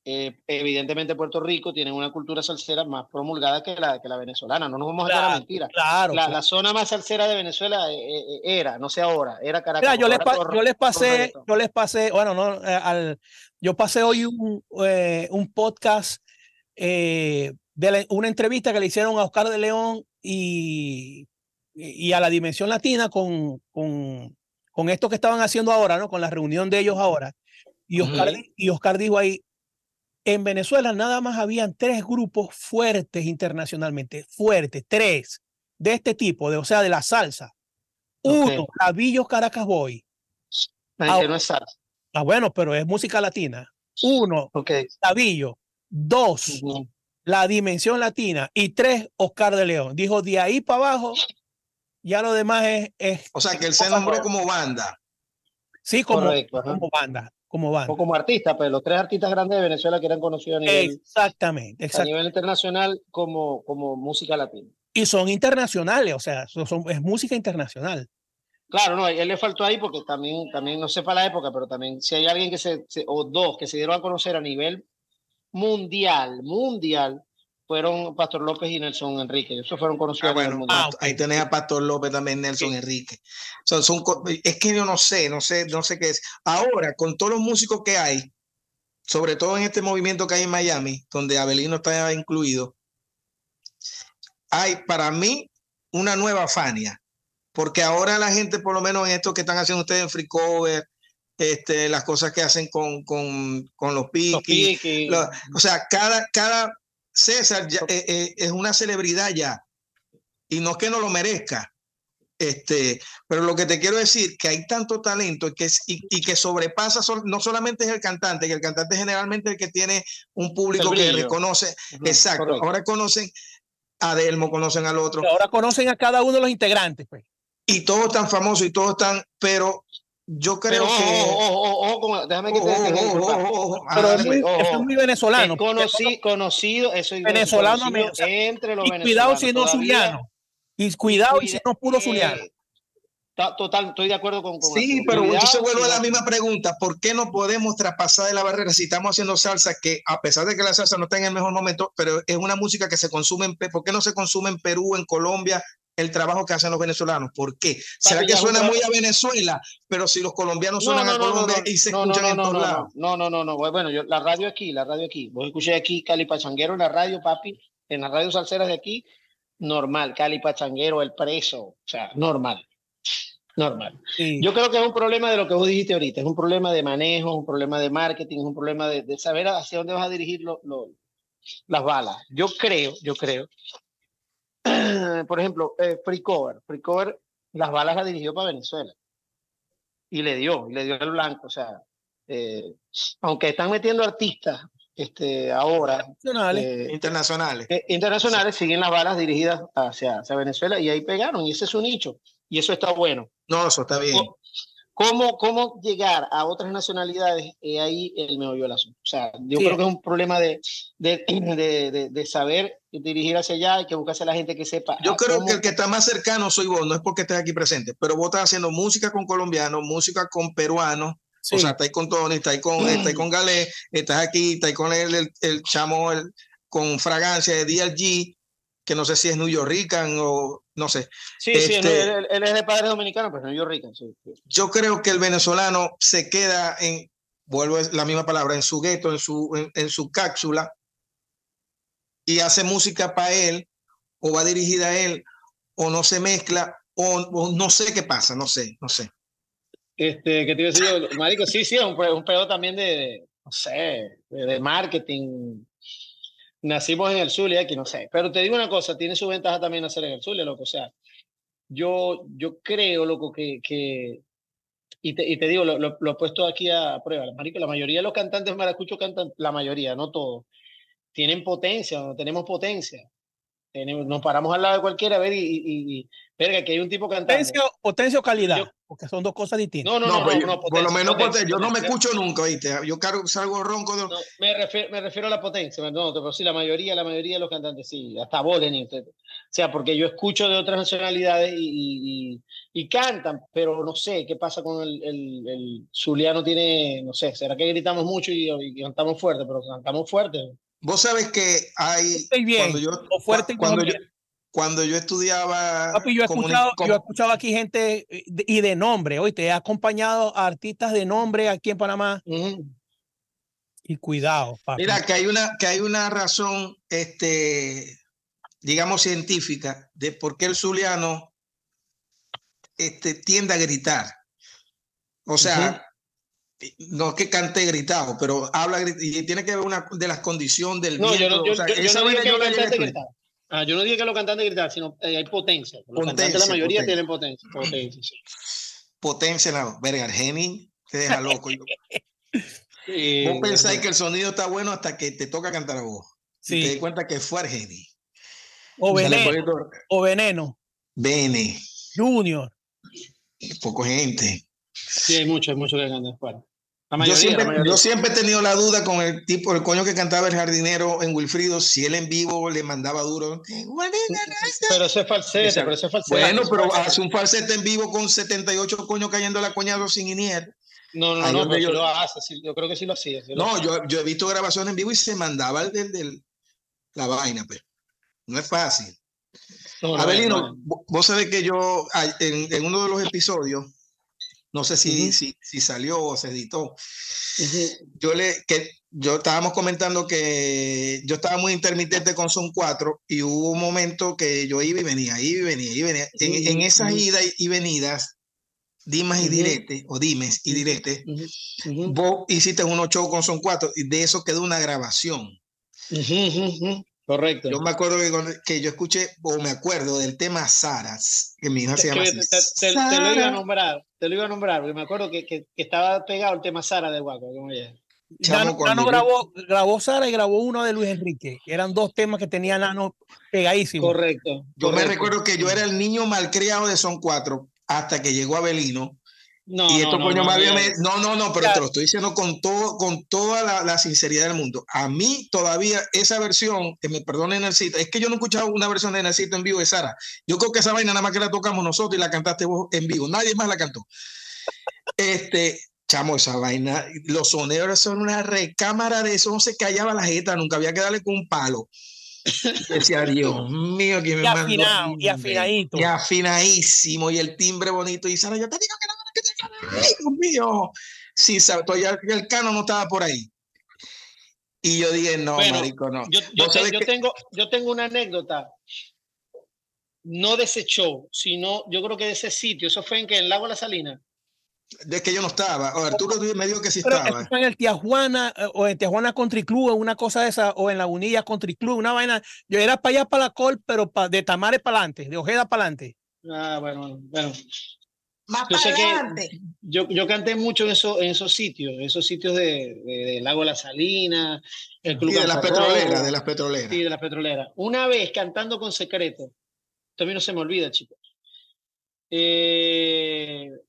eh, evidentemente Puerto Rico tienen una cultura salsera más promulgada que la, que la venezolana. No nos vamos a dar la mentira. Claro, la, la, zona más salsera de Venezuela eh, eh, era, no sé ahora, era Caracas. yo, les yo les pasé, yo les pasé, bueno, no, al, yo pasé hoy un, un podcast de una entrevista que le hicieron a Oscar de León y, y a la Dimensión Latina con, con con esto que estaban haciendo ahora, ¿no? Con la reunión de ellos ahora. Y Oscar, y Oscar dijo ahí, en Venezuela nada más habían tres grupos fuertes internacionalmente, fuertes, tres, de este tipo, de, o sea, de la salsa. Uno, Cabillos Caracas Boy. Ah, no es salsa. Ah, bueno, pero es música latina. Uno, okay. Dos, La Dimensión Latina. Y tres, Oscar de León. Dijo, de ahí para abajo, ya lo demás es... o sea, que él se nombró como banda. Sí, como, como banda. Como banda. O como artista, pero pues, los tres artistas grandes de Venezuela que eran conocidos a nivel, exactamente, exactamente. A nivel internacional como, como música latina. Y son internacionales, o sea, son, es música internacional. Claro, no, él le faltó ahí porque también, también no sepa la época, pero también si hay alguien que se, o dos que se dieron a conocer a nivel mundial, mundial, fueron Pastor López y Nelson Enrique. Esos fueron conocidos. Ah, bueno, ah, ahí tenés a Pastor López también, Nelson Enrique. Son, son, es que yo no sé, no sé, no sé qué es. Ahora, con todos los músicos que hay, sobre todo en este movimiento que hay en Miami, donde Abelino está incluido, hay para mí una nueva Fania porque ahora la gente, por lo menos en esto que están haciendo ustedes en Free Cover, este, las cosas que hacen con, con, con los piquis, o sea, cada, cada César eh, eh, es una celebridad ya, y no es que no lo merezca, este, pero lo que te quiero decir que hay tanto talento que es, y, que sobrepasa no solamente es el cantante, que el cantante generalmente es el que tiene un público que reconoce, exacto, ahora conocen a Delmo, conocen al otro. Ahora conocen a cada uno de los integrantes, pues. Y todos están famosos y todos están, pero yo creo que. Ojo, déjame que te Pero es muy venezolano. Conocí, conocido, eso es venezolano entre los y Cuidado si no zuliano. Y cuidado si no puro zuliano. Total, estoy de acuerdo con. sí, pero se vuelve a la misma pregunta. ¿Por qué no podemos traspasar de la barrera si estamos haciendo salsa que, a pesar de que la salsa no está en el mejor momento, pero es una música que se consume en. ¿Por qué no se consume en Perú, en Colombia, el trabajo que hacen los venezolanos. ¿Por qué? ¿Será que suena muy a Venezuela? Pero si los colombianos suenan a Colombia y se escuchan en todos lados. No, no, no, no. Bueno, yo, la radio aquí, la radio aquí. Vos escuché aquí Cali Pachanguero en la radio, papi, en las radios salseras de aquí, normal. Cali Pachanguero, el preso, o sea, normal. Normal. Yo creo que es un problema de lo que vos dijiste ahorita, es un problema de manejo, un problema de marketing, es un problema de, saber hacia dónde vas a dirigir las balas. Yo creo, yo creo por ejemplo, eh, Free Cover. Free Cover, las balas las dirigió para Venezuela. Y le dio, y le dio el blanco. O sea, eh, aunque están metiendo artistas este, ahora. Eh, internacionales. internacionales. siguen las balas dirigidas hacia, hacia Venezuela y ahí pegaron. Y ese es su nicho. Y eso está bueno. No, eso está bien. ¿Cómo, cómo llegar a otras nacionalidades? Y ahí el meollo del asunto. O sea, yo creo que es un problema de, de, de, de, saber dirigir hacia allá y que buscarse a la gente que sepa. Yo creo que el que está más cercano soy vos, no es porque estés aquí presente, pero vos estás haciendo música con colombianos, música con peruanos. O sea, estáis con Tony, estáis con, estáis con Galé, estás aquí, estáis con el, el, el chamo, el, con Fragancia de DLG, que no sé si es New Yorkican o no sé. Sí, sí, este, él, es de padre dominicano, pero New Yorkican. Sí, Yo creo que el venezolano se queda en, vuelvo a la misma palabra, en su gueto, en su, en, su cápsula, y hace música para él, o va dirigida a él, o no se mezcla, o, no sé qué pasa, no sé, no sé. Este, ¿qué te iba a decir Marico? Sí, sí, es un, un pedo también de, no sé, de marketing, nacimos en el Zulia, aquí no sé. Pero te digo una cosa, tiene su ventaja también nacer en el Zulia, loco. O sea, yo, yo creo, loco, que, que y, te, y te digo, lo, lo, he puesto aquí a prueba. Marico, la mayoría de los cantantes maracuchos cantan, la mayoría, no todos, tienen potencia, no tenemos potencia. Tenemos, nos paramos al lado de cualquiera a ver y, y, y verga, que hay un tipo cantando. Potencia, potencia o calidad porque son dos cosas distintas. No, no, no, no, no por lo menos yo no me escucho nunca, ¿viste? Yo salgo ronco. De... me, refiero, me, refiero, a la potencia, no, pero sí, la mayoría, la mayoría de los cantantes, sí, hasta Boden, o sea, porque yo escucho de otras nacionalidades y, y, y, cantan, pero no sé qué pasa con el, el, el Zuliano, tiene, no sé, será que gritamos mucho y, cantamos fuerte, pero cantamos fuerte. Vos sabes que hay... Estoy bien, cuando yo, o fuerte cuando yo, cuando yo estudiaba. yo, he escuchado, yo he escuchado aquí gente eh, y de nombre, hoy te he acompañado a artistas de nombre aquí en Panamá. Y cuidado, papi. Mira, que hay una, que hay una razón, este, digamos, científica de por qué el zuliano este, tiende a gritar. O sea, no es que cante gritado, pero habla y tiene que ver una de las condiciones del no, Yo, no dije que los cantantes gritaban. Ah, yo no dije que los cantantes gritaban, sino eh, hay potencia. Los cantantes, la mayoría tienen potencia. Potencia, sí. Potencia, no. Verga, Argeni te deja loco. vos pensáis que el sonido está bueno hasta que te toca cantar a vos. Sí. Y te das cuenta que fue Argeni. O Veneno. O Veneno. Bene. Junior. Poco gente. Sí, hay mucho, hay mucho que cantar yo, siempre, yo siempre he tenido la duda con el tipo, el coño que cantaba el jardinero en Wilfrido, si él en vivo le mandaba duro. Pero eso es falsete, pero eso es falsete. Bueno, pero hace un falsete en vivo con 78 coños cayendo la coñado sin inier. No, no, no, pero yo, lo hace, yo creo que sí lo hacía. no, yo, yo, he visto grabaciones en vivo y se mandaba el del, la vaina, pero no es fácil. No, Abelino, vos sabés que yo en, en uno de los episodios no sé si, si, si, salió o se editó. Yo le, que yo estábamos comentando que yo estaba muy intermitente con Son 4 y hubo un momento que yo iba y venía, iba y venía, y venía. En, esas idas y venidas, dimas y diretes, o dimes y diretes, vos hiciste un shows con Son 4 y de eso quedó una grabación. Correcto. Yo me acuerdo que, que, yo escuché, o me acuerdo del tema Saras, que mi hija se llama así. Te, lo iba a nombrar, te lo iba a nombrar, porque me acuerdo que, que, estaba pegado el tema Sara de Guaco. Nano, grabó, grabó Sara y grabó uno de Luis Enrique. Eran dos temas que tenían Nano pegadísimos. Correcto. Yo me recuerdo que yo era el niño malcriado de Son Cuatro hasta que llegó Abelino no, y esto no, no, más bien no, no, no, pero te lo estoy diciendo con todo, con toda la, sinceridad del mundo. A mí todavía esa versión, que me perdonen el es que yo no he escuchado una versión de Narcito en vivo de Sara. Yo creo que esa vaina nada más que la tocamos nosotros y la cantaste vos en vivo. Nadie más la cantó. Este, chamo, esa vaina, los soneros son una recámara de eso, no se callaba la jeta, nunca había que darle con un palo. Decía, Dios mío, que me y afinado, y afinadito. Y afinadísimo, y el timbre bonito. Y Sara, yo te digo que no Dios mío, sí, todavía el cano no estaba por ahí. Y yo dije, no, marico, no. Yo, tengo, yo tengo una anécdota, no de ese show, sino yo creo que de ese sitio, eso fue en que en el Lago de la Salina. De que yo no estaba. O Arturo me dijo que sí estaba. en el Tijuana eh, o en Tijuana Country Club, una cosa de esa, o en la Unilla Country Club, una vaina. Yo era para allá, para la Col, pero de Tamares para adelante, de Ojeda para adelante. Ah, bueno, bueno. Más yo adelante. Yo, yo, canté mucho en, eso, en esos sitios, en esos sitios de, de, Lago La Salina, el Club de las petroleras, de las petroleras. Sí, de las petroleras. Una vez cantando con secreto, también no se me olvida, chicos. Eh,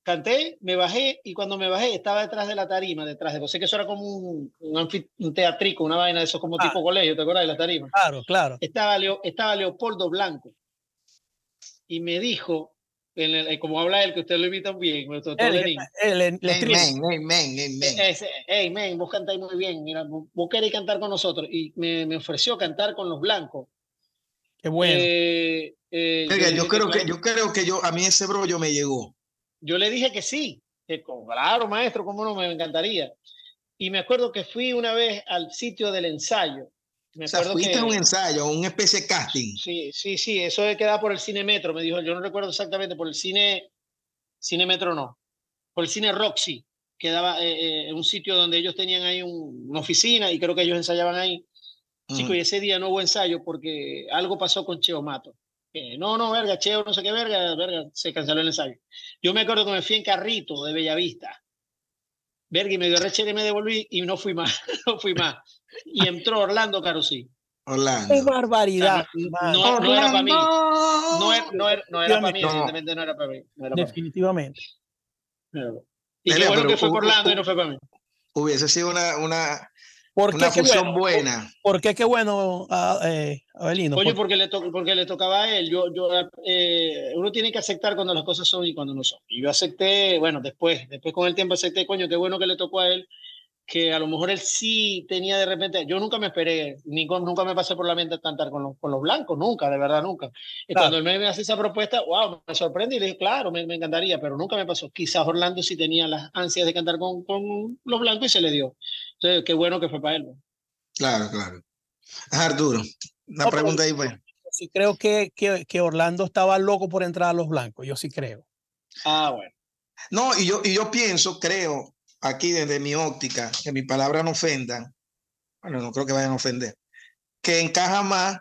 canté, me bajé y cuando me bajé estaba detrás de la tarima, detrás de, sé que eso era como un, un, teatrico, una vaina de esos como ah. tipo colegio, ¿te acuerdas de la tarima? Claro, claro. Estaba, Leo, estaba Leopoldo Blanco y me dijo, en como habla él, que usted lo invita bien, nuestro Hey, men, vos cantáis muy bien, mira, vos queréis cantar con nosotros. Y me, me ofreció cantar con los blancos. Qué bueno. Eh, eh, yo, creo que, yo creo que yo, a mí ese brollo me llegó. Yo le dije que sí, que claro, maestro, cómo no, me encantaría. Y me acuerdo que fui una vez al sitio del ensayo me o sea, fuiste a un ensayo, una especie de casting. Sí, sí, sí, eso quedaba por el Cine Metro, me dijo, yo no recuerdo exactamente, por el Cine, Cine Metro no, por el Cine Roxy, quedaba eh, eh, en un sitio donde ellos tenían ahí una oficina y creo que ellos ensayaban ahí. Chico, y ese día no hubo ensayo porque algo pasó con Cheo Mato. No, no, verga, Cheo, no sé qué verga, verga, se canceló el ensayo. Yo me acuerdo que me fui en carrito de Bellavista. Verga, y me dio rechera y me devolví y no fui más, no fui más y entró Orlando Carosí. Orlando. ¡Qué barbaridad! No, no, era para mí. No, era, no, era, no era para mí, evidentemente no era para mí. Definitivamente. Y qué bueno que fue por Orlando y no fue para mí. Hubiese sido una, una, una fusión buena. ¿Por qué qué bueno, a, eh, Abelino? Oye, porque le, to porque le tocaba a él. Yo, yo, eh, uno tiene que aceptar cuando las cosas son y cuando no son. Y yo acepté, bueno, después, después con el tiempo acepté, coño, qué bueno que le tocó a él que a lo mejor él sí tenía de repente, yo nunca me esperé, ni nunca me pasé por la mente cantar con los, con los blancos, nunca, de verdad, nunca. Y cuando él me hace esa propuesta, wow, me sorprende y le dije, claro, me, me, encantaría, pero nunca me pasó. Quizás Orlando sí tenía las ansias de cantar con, con los blancos y se le dio. Entonces, qué bueno que fue para él. Claro, claro. Arturo, la pregunta ahí fue. Sí creo que, que, que Orlando estaba loco por entrar a los blancos, yo sí creo. Ah, bueno. No, y yo, y yo pienso, creo, aquí desde mi óptica, que mi palabra no ofendan, bueno, no creo que vayan a ofender, que encaja más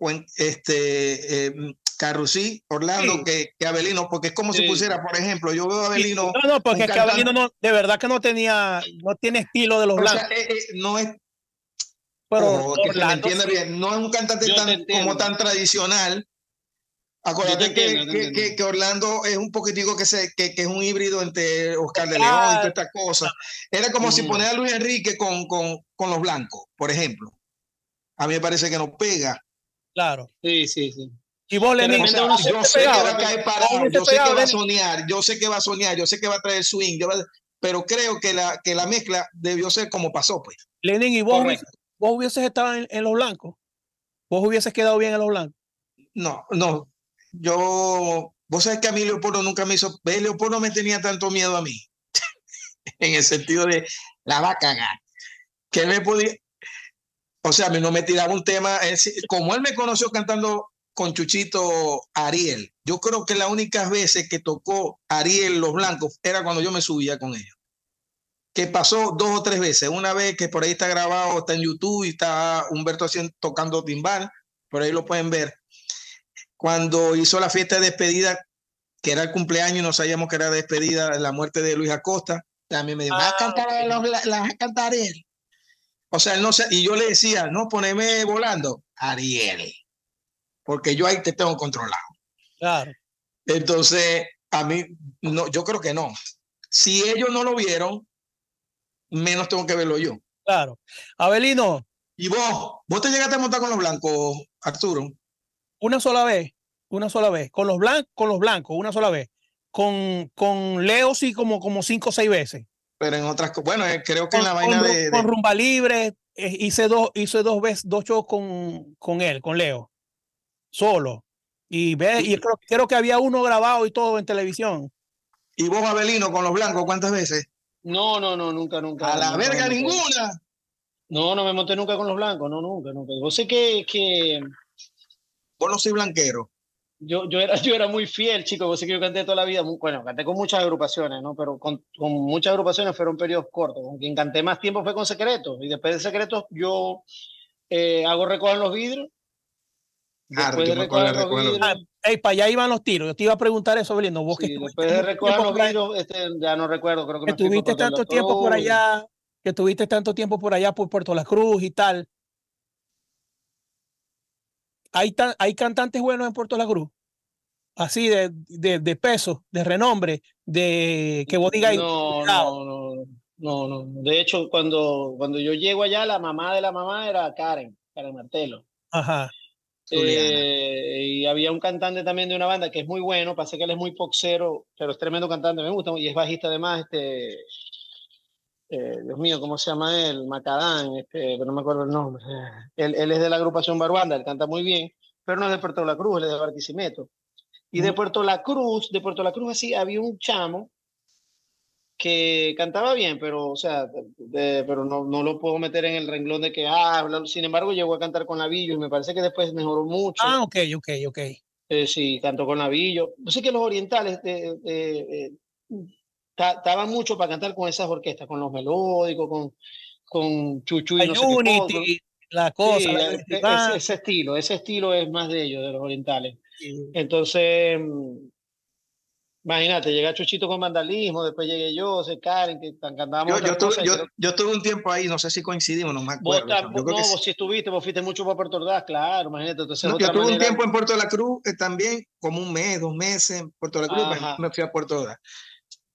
en este, eh, Carrusí, Orlando, que, que, Abelino, porque es como si pusiera, por ejemplo, yo veo a Abelino. No, no, porque es que Abelino no, de verdad que no tenía, no tiene estilo de los blancos. Eh, eh, no es. Pero Orlando, bien, no es un cantante tan, como tan tradicional. Acuérdate que, que, que, Orlando es un poquitico que, se, que, es un híbrido entre Oscar de León y toda esta cosa. Era como si poner a Luis Enrique con, con, con los blancos, por ejemplo. A mí me parece que no pega. Claro. Sí, sí, sí. Y vos, Lenin, yo, sé que va a caer parado, yo sé que va a soñar, yo sé que va a soñar, yo sé que va a traer swing, pero creo que la, que la mezcla debió ser como pasó, pues. Lenin, ¿y vos, vos hubieses estado en, los blancos? ¿Vos hubieses quedado bien en los blancos? No, no. Yo, vos sabés que a mí Leopoldo nunca me hizo, Leopoldo me tenía tanto miedo a mí, en el sentido de la va a cagar, que él me podía, o sea, a mí no me tiraba un tema, como él me conoció cantando con Chuchito Ariel. Yo creo que las únicas veces que tocó Ariel Los Blancos era cuando yo me subía con ellos. Que pasó dos o tres veces. Una vez que por ahí está grabado, está en YouTube y está Humberto haciendo, tocando timbal, por ahí lo pueden ver. Cuando hizo la fiesta de despedida, que era el cumpleaños no sabíamos que era despedida de la muerte de Luis Acosta, también me dijo, ¿vas a cantar, la, la, Ariel? O sea, él no sé, y yo le decía, no, poneme volando, Ariel porque yo ahí te tengo controlado. Claro. Entonces, a mí, no, yo creo que no. Si ellos no lo vieron, menos tengo que verlo yo. Claro. Abelino. ¿Y vos? ¿Vos te llegaste a montar con los blancos, Arturo? Una sola vez, una sola vez. Con los blancos, con los blancos, una sola vez. Con, con Leo sí como, como cinco o seis veces. Pero en otras cosas, bueno, eh, creo que en la vaina de, Con Rumba Libre, eh, hice dos, hice dos veces, dos shows con, con él, con Leo solo. Y, ve, y creo, creo, que había uno grabado y todo en televisión. ¿Y vos, Abelino, con los blancos, cuántas veces? No, no, no, nunca, nunca. A la verga ninguna. No, no me monté nunca con los blancos, no, nunca, nunca. Vos sé que, que... Vos no soy blanquero. Yo, yo, era, yo era muy fiel, chico. Vos sé que yo canté toda la vida. bueno, canté con muchas agrupaciones, ¿no? Pero con, con muchas agrupaciones fueron periodos cortos. Con quien canté más tiempo fue con Secretos. Y después de Secretos yo eh, hago recoger los vidrios Después de recoger los vidrios. Ah, para allá iban los tiros. Yo te iba a preguntar eso, Belino. Vos sí, que después de recoger los vidrios, este, ya no recuerdo. Creo que, que tuviste tanto tiempo por allá, que tuviste tanto tiempo por allá por Puerto La Cruz y tal. Hay, hay cantantes buenos en Puerto La Cruz. Así de, de, de peso, de renombre, de que vos digas. No, no, no, no, no. De hecho, cuando, cuando yo llego allá, la mamá de la mamá era Karen, Karen Martelo. Ajá. Eh, y había un cantante también de una banda que es muy bueno, pasa que él es muy poxero, pero es tremendo cantante, me gusta, y es bajista además, este, eh, Dios mío, ¿cómo se llama él? Macadán, este, pero no me acuerdo el nombre. Él, él, es de la agrupación Barbanda, él canta muy bien, pero no es de Puerto La Cruz, él es de Barquisimeto. Y de Puerto La Cruz, de Puerto La Cruz así, había un chamo que cantaba bien, pero, o sea, pero no, no, lo puedo meter en el renglón de que, ah, sin embargo, llegó a cantar con Navillo y me parece que después mejoró mucho. Ah, ok, ok, ok. Eh, sí, tanto con Navillo. Yo sé que los orientales estaban mucho para cantar con esas orquestas, con los melódicos, con, con Chuchu y no Unity, la cosa. E, ese, ese, estilo, ese estilo es más de ellos, de los orientales. Entonces Imagínate, llega Chuchito con vandalismo, después llegué yo, se Karen, que cantábamos. Yo, yo, tuve, yo, yo, tuve un tiempo ahí, no sé si coincidimos, no me acuerdo. Vos, no, vos sí estuviste, vos fuiste mucho para Puerto Ordaz, claro, imagínate. Entonces, yo tuve un tiempo en Puerto de la Cruz eh, también, como un mes, dos meses en Puerto de la Cruz, me, fui a Puerto Ordaz.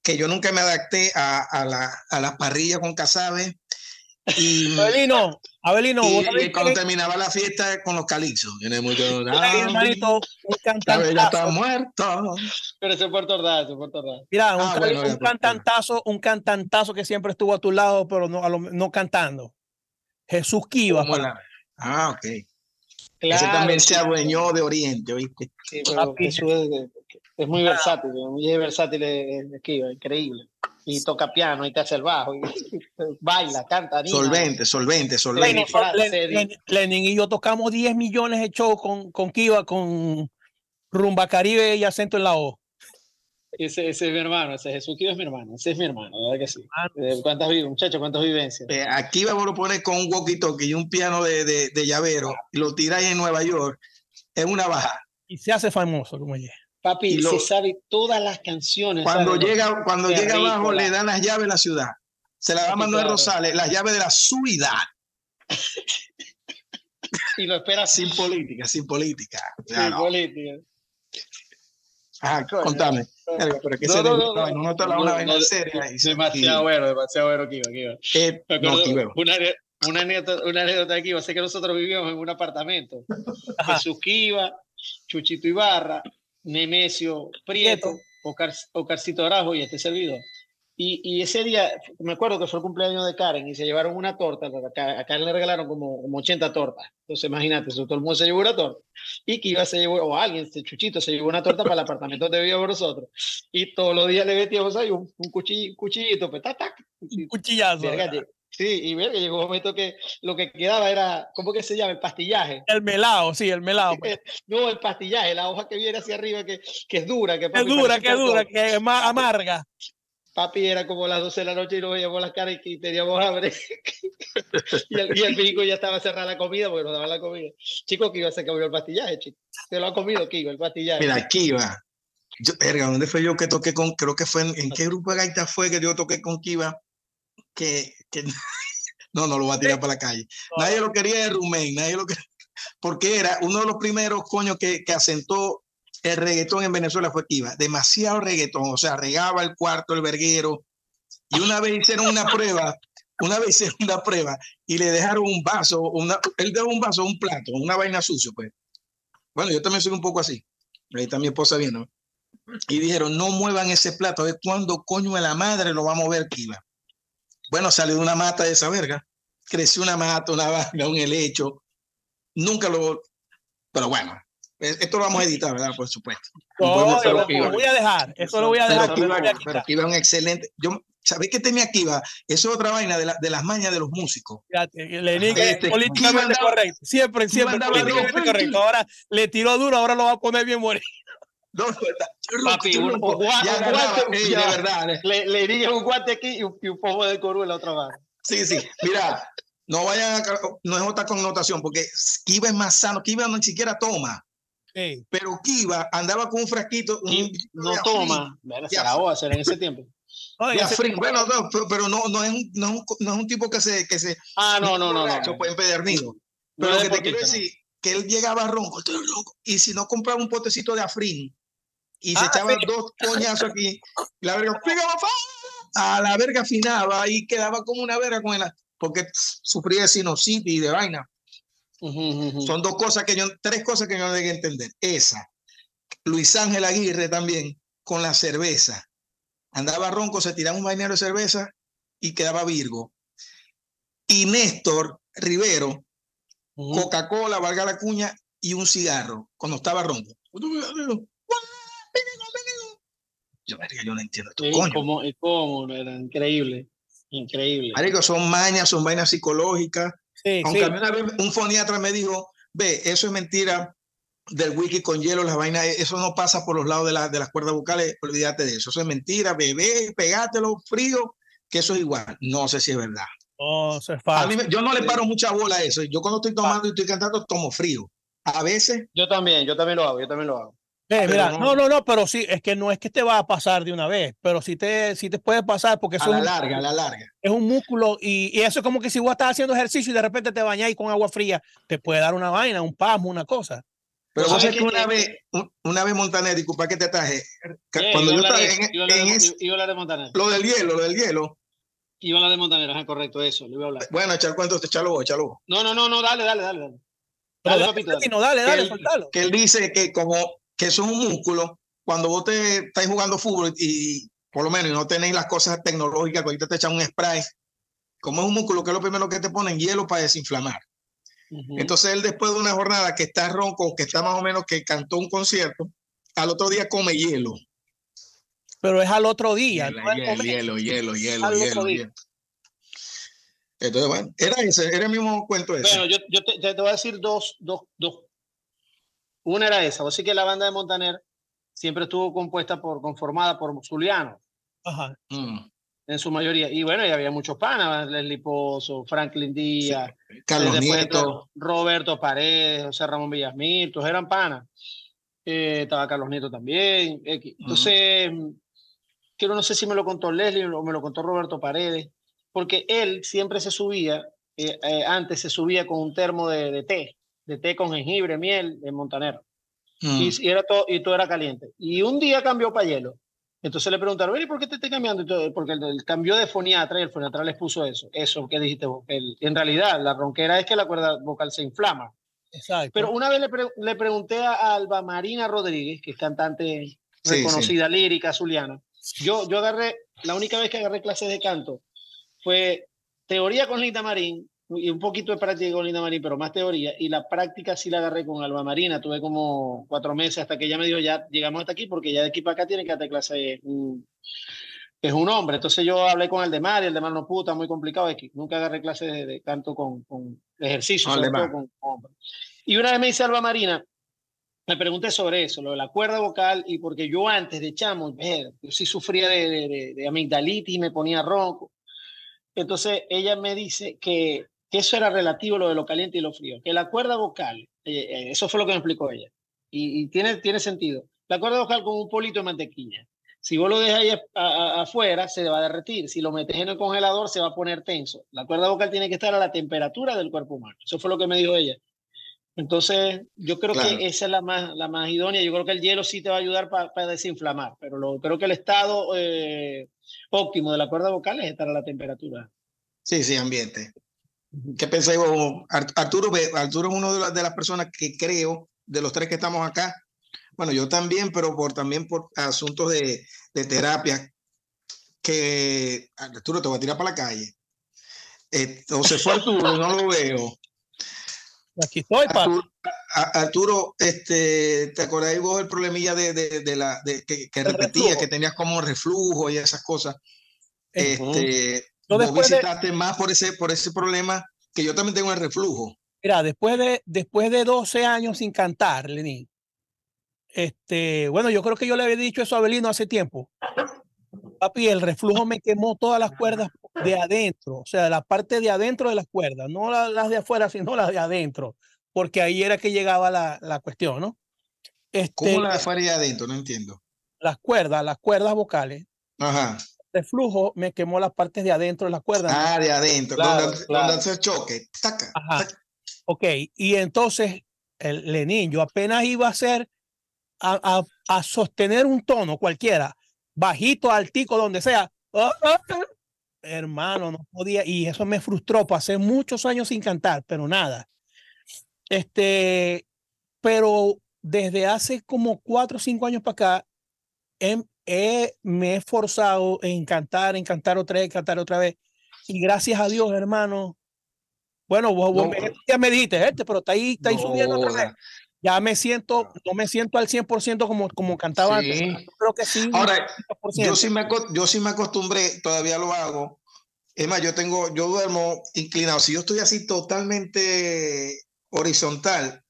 Que yo nunca me adapté a, a, la, a las parrillas con casabe y, Abelino, Abelino, y, cuando terminaba la fiesta con los calixos. Tiene mucho. hermanito, un cantante. Ya está muerto. Pero ese Puerto Ordaz, ese Puerto Ordaz. Mira, un, ah, un cantantazo, un cantantazo que siempre estuvo a tu lado, pero no, no cantando. Jesús Kiva. Ah, ok. Claro, Ese también se adueñó de Oriente, ¿viste? Sí, pero Jesús es, es, muy versátil, muy versátil, es, Kiva, increíble y toca piano y te hace el bajo y baila, canta. Anima. Solvente, solvente, solvente. Lenin, y yo tocamos 10 millones de shows con, con Kiva, con Rumba Caribe y acento en la O. Ese, ese, es mi hermano, ese Jesús Kiva es mi hermano, ese es mi hermano, ¿verdad que sí? Eh, ¿Cuántas vidas, muchachos, cuántas vivencias? Eh, aquí vamos a poner con un walkie-talkie y un piano de, de, de llavero y lo tiráis en Nueva York, es una baja. Y se hace famoso como ella. Papi, se sabe todas las canciones. Cuando llega, cuando llega abajo le dan las llaves de la ciudad. Se la da Manuel Rosales, las llaves de la ciudad. y lo espera sin política, sin política. Sin política. Ajá, contame. Pero que no, no, no, no, no, no, una vaina seria. Demasiado bueno, demasiado bueno que iba, que iba. Eh, una, una, anécdota, una anécdota aquí, sé que nosotros vivíamos en un apartamento. Jesús Kiva, Chuchito Ibarra, Nemesio Prieto, Ocar, Ocarcito Arajo y este servidor. Y, y, ese día, me acuerdo que fue el cumpleaños de Karen y se llevaron una torta. A Karen le regalaron como, como 80 tortas. Entonces, imagínate, todo el mundo se llevó una torta. Y que iba se llevó, o alguien, este Chuchito, se llevó una torta para el apartamento donde vivíamos nosotros. Y todos los días le metíamos ahí un, un cuchillito, cuchillito, pues, tac, Un cuchillazo. Sí, y ver que llegó un momento que lo que quedaba era, ¿cómo que se llama? El pastillaje. El melado, sí, el melado. Pues. no, el pastillaje, la hoja que viene hacia arriba, que, que es dura. Que es dura, que es dura, que es más amarga. Papi era como las 12 de la noche y nos veíamos las caras y teníamos hambre. y, el, y el ya estaba cerrada la comida porque nos daban la comida. Chico, que iba se comió el pastillaje, chico. Se lo ha comido Kiva, el pastillaje. Mira, Kiva. Yo, verga, ¿dónde fue yo que toqué con, creo que fue en, en qué grupo de gaita fue que yo toqué con Kiva? Que, que no, no lo va a tirar para la calle. Nadie lo quería de Rumén, nadie lo quería, porque era uno de los primeros coños que, que asentó el reggaetón en Venezuela fue Kiva, demasiado reggaetón, o sea, regaba el cuarto, el verguero, y una vez hicieron una prueba, una vez hicieron una prueba y le dejaron un vaso, una, él dejó un vaso, un plato, una vaina sucio, pues. Bueno, yo también soy un poco así, ahí está mi esposa viendo, y dijeron, no muevan ese plato, a ver cuándo coño de la madre lo va a mover Kiva. Bueno, salió de una mata de esa verga, creció una mata, una vaina, un helecho, nunca lo, pero bueno, esto lo vamos a editar, ¿verdad? Por supuesto. No, lo, voy a dejar. Eso lo voy a dejar. Pero aquí va un excelente. Yo, ¿Sabéis qué tenía Kiva? Eso es otra vaina de, la, de las mañas de los músicos. Le este, políticamente correcto. Siempre, siempre políticamente correcto. Ahora le tiró duro, ahora lo va a poner bien bueno. No, Papi, un, guante, de verdad. Le, le dije un guante aquí y un, y un poco de coru en la otra mano. Sí, sí. Mira, no vayan a, no es otra connotación, porque Kiva es más sano. Kiva no ni siquiera toma. Pero Kiva andaba con un frasquito. no toma. Se la va a hacer en ese tiempo. bueno, no, pero, no, no, es un, no, es un, no, es un, tipo que se. Que se ah, no, no, no. no, Pues empedernido. Pero lo que te quiero decir, que él llegaba ronco, y si no compraba un potecito de afrín y se ah, echaba dos coñazos aquí, la verga, a la verga afinaba y quedaba como una verga con él, porque sufría de sinusitis y de vaina. Son dos cosas que yo, tres cosas que yo no debía entender. Esa, Luis Ángel Aguirre también, con la cerveza. Andaba ronco, se tiraba un bañero de cerveza y quedaba Virgo. Y Néstor Rivero, Coca-Cola, valga la cuña, y un cigarro, cuando estaba ronco. Yo, yo no entiendo esto, Como, como, era increíble, increíble. son mañas, son vainas psicológicas aunque a mí una vez un foniatra me dijo, ve, eso es mentira del wiki con hielo, las vainas, eso no pasa por los lados de, de las cuerdas vocales, olvídate de eso, eso es mentira, bebé, pegátelo frío, que eso es igual. No sé si es verdad. No, eso es fácil. yo no le paro mucha bola a eso. Yo cuando estoy tomando y estoy cantando, tomo frío. A veces. Yo también, yo también lo hago, yo también lo hago. Mira, no, no, no, pero sí, es que no es que te va a pasar de una vez, pero sí te, sí te puede pasar porque a la larga, a la larga. Es un músculo y, y, eso es como que si vos estás haciendo ejercicio y de repente te bañáis con agua fría, te puede dar una vaina, un pasmo, una cosa. Pero vos sabés que una vez, una vez Montaner, disculpa que te traje, cuando yo, estaba en, de Montaner. Lo del hielo, lo del hielo. Iba a hablar de Montaner, es correcto, eso, le voy a hablar. Bueno, echar cuento, echalo vos, echalo vos. No, no, no, no, dale, dale, dale. Dale, dale, papito, dale. Dale, dale, que él, que él dice que como que eso es un músculo, cuando vos te estáis jugando fútbol y, por lo menos no tenéis las cosas tecnológicas, que ahorita te echan un spray, como es un músculo, que es lo primero que te ponen hielo para desinflamar. Entonces él después de una jornada que está ronco, que está más o menos que cantó un concierto, al otro día come hielo. Pero es al otro día. Hielo, hielo, hielo, hielo, hielo, Entonces, bueno, era ese, era el mismo cuento ese. Bueno, yo, yo te, voy a decir dos, dos, dos. Una era esa, así que la banda de Montaner siempre estuvo compuesta por, conformada por zulianos. Ajá. Mm. En su mayoría. Y bueno, y había muchos panas, Leslie Pozo, Franklin Díaz, Carlos Nieto. Roberto Paredes, José Ramón Villasmil, todos eran panas. Eh, estaba Carlos Nieto también. Entonces, quiero no sé si me lo contó Leslie o me lo contó Roberto Paredes, porque él siempre se subía, eh, eh, antes se subía con un termo de, de té, de té con jengibre, miel, de montanero. Mm. Y, era todo, y todo era caliente. Y un día cambió para hielo. Entonces le preguntaron, ¿y por qué te estoy cambiando? Porque el, cambio de foniatra y el foniatra les puso eso. Eso que dijiste vos. en realidad, la ronquera es que la cuerda vocal se inflama. Exacto. Pero una vez le, le pregunté a Alba Marina Rodríguez, que es cantante reconocida, lírica, zuliana. Yo, yo agarré, la única vez que agarré clases de canto fue teoría con Linda Marín y un poquito de práctica con Linda Marín, pero más teoría. Y la práctica sí la agarré con Alba Marina. Tuve como cuatro meses hasta que ella me dijo, ya llegamos hasta aquí, porque ya de aquí para acá tiene que hacer clase. es un hombre. Entonces yo hablé con el de Mar y el de Mar no puta, muy complicado. Es que nunca agarré clase de, canto con, con ejercicio, con, Y una vez me dice Alba Marina, me pregunté sobre eso, lo de la cuerda vocal, y porque yo antes de chamo, yo sí sufría de, de, de amigdalitis y me ponía ronco. Entonces ella me dice que que eso era relativo lo de lo caliente y lo frío, que la cuerda vocal, eh, eh, eso fue lo que me explicó ella, y, tiene, tiene sentido. La cuerda vocal como un polito de mantequilla. Si vos lo dejas ahí afuera, se va a derretir. Si lo metes en el congelador, se va a poner tenso. La cuerda vocal tiene que estar a la temperatura del cuerpo humano. Eso fue lo que me dijo ella. Entonces, yo creo que esa es la más, la más idónea. Yo creo que el hielo sí te va a ayudar para desinflamar, pero lo, creo que el estado eh, óptimo de la cuerda vocal es estar a la temperatura. Sí, sí, ambiente. ¿Qué pensáis vos? Arturo, Arturo es una de, las personas que creo, de los tres que estamos acá, bueno, yo también, pero por, también por asuntos de, de terapia, que Arturo te voy a tirar para la calle. Entonces fue Arturo, no lo veo. Aquí estoy, Arturo, Arturo, este, ¿te acordáis vos el problemilla de, de, la de, que, que repetía, que tenías como reflujo y esas cosas? Este, no visitaste más por ese, por ese problema que yo también tengo el reflujo. Mira, después de, después de 12 años sin cantar, Lenín, este, bueno, yo creo que yo le había dicho eso a Abelino hace tiempo. Papi, el reflujo me quemó todas las cuerdas de adentro, o sea, la parte de adentro de las cuerdas, no las de afuera, sino las de adentro, porque ahí era que llegaba la, la cuestión, ¿no? Este, ¿Cómo la de afuera y adentro? No entiendo. Las cuerdas, las cuerdas vocales. Ajá de flujo me quemó las partes de adentro de la cuerda. Ah, de adentro, donde, hace el choque. Ajá. Ok, y entonces el Lenin, yo apenas iba a hacer, a, a, sostener un tono cualquiera, bajito, altico, donde sea. Hermano, no podía, y eso me frustró. Pasé muchos años sin cantar, pero nada. Este, pero desde hace como cuatro o cinco años para acá, he, me he esforzado en cantar, en cantar otra vez, cantar otra vez. Y gracias a Dios, hermano. Bueno, vos, ya me dijiste, este, pero está ahí, está ahí subiendo otra vez. Ya me siento, no me siento al 100% como, como cantaba antes. creo que sí. Ahora, yo sí, me, yo sí me acostumbré, todavía lo hago. Es más, yo tengo, yo duermo inclinado. Si yo estoy así totalmente horizontal,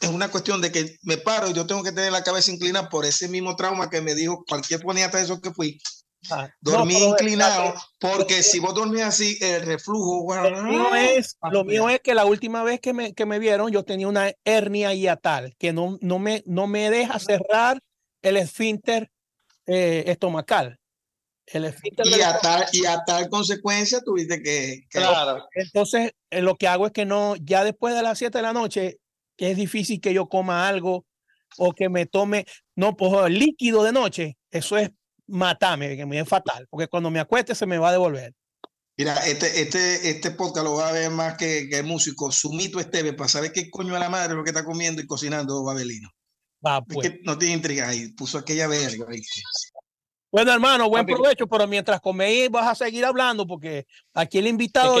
es una cuestión de que me paro y yo tengo que tener la cabeza inclinada por ese mismo trauma que me dijo cualquier poniata de eso que fui. Ah, Dormí inclinado porque si vos dormías así, el reflujo. Lo mío, es, lo mío es que la última vez que me, que me vieron, yo tenía una hernia hiatal que no, no, me, no me deja cerrar el esfínter eh, estomacal. El esfínter y, a tal, y a tal consecuencia tuviste que, que. Claro. Entonces, eh, lo que hago es que no, ya después de las 7 de la noche, que es difícil que yo coma algo o que me tome, no, pues líquido de noche, eso es matarme, que me es fatal, porque cuando me acueste se me va a devolver. Mira, este, este, este podcast lo va a ver más que, que el músico Sumito Esteve para saber qué coño de la madre lo que está comiendo y cocinando Babelino. Va, pues. no tiene intriga ahí, puso aquella verga. Bueno, hermano, buen provecho, pero mientras coméis vas a seguir hablando porque aquí el invitado.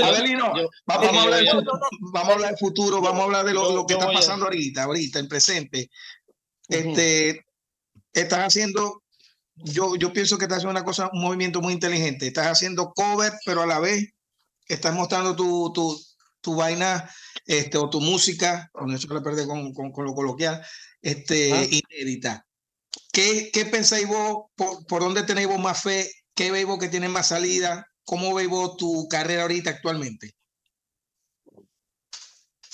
vamos, a hablar del futuro, vamos a hablar de lo, que está pasando ahorita, ahorita, en presente. Este, estás haciendo, yo, yo pienso que estás haciendo una cosa, un movimiento muy inteligente. Estás haciendo cover, pero a la vez estás mostrando tu, tu, tu vaina este, o tu música, con eso le perdí con, con, lo coloquial, este, ah. inédita. ¿Qué, qué pensáis vos? Por, ¿Por dónde tenéis vos más fe? ¿Qué veis vos que tiene más salida? ¿Cómo veis vos tu carrera ahorita actualmente?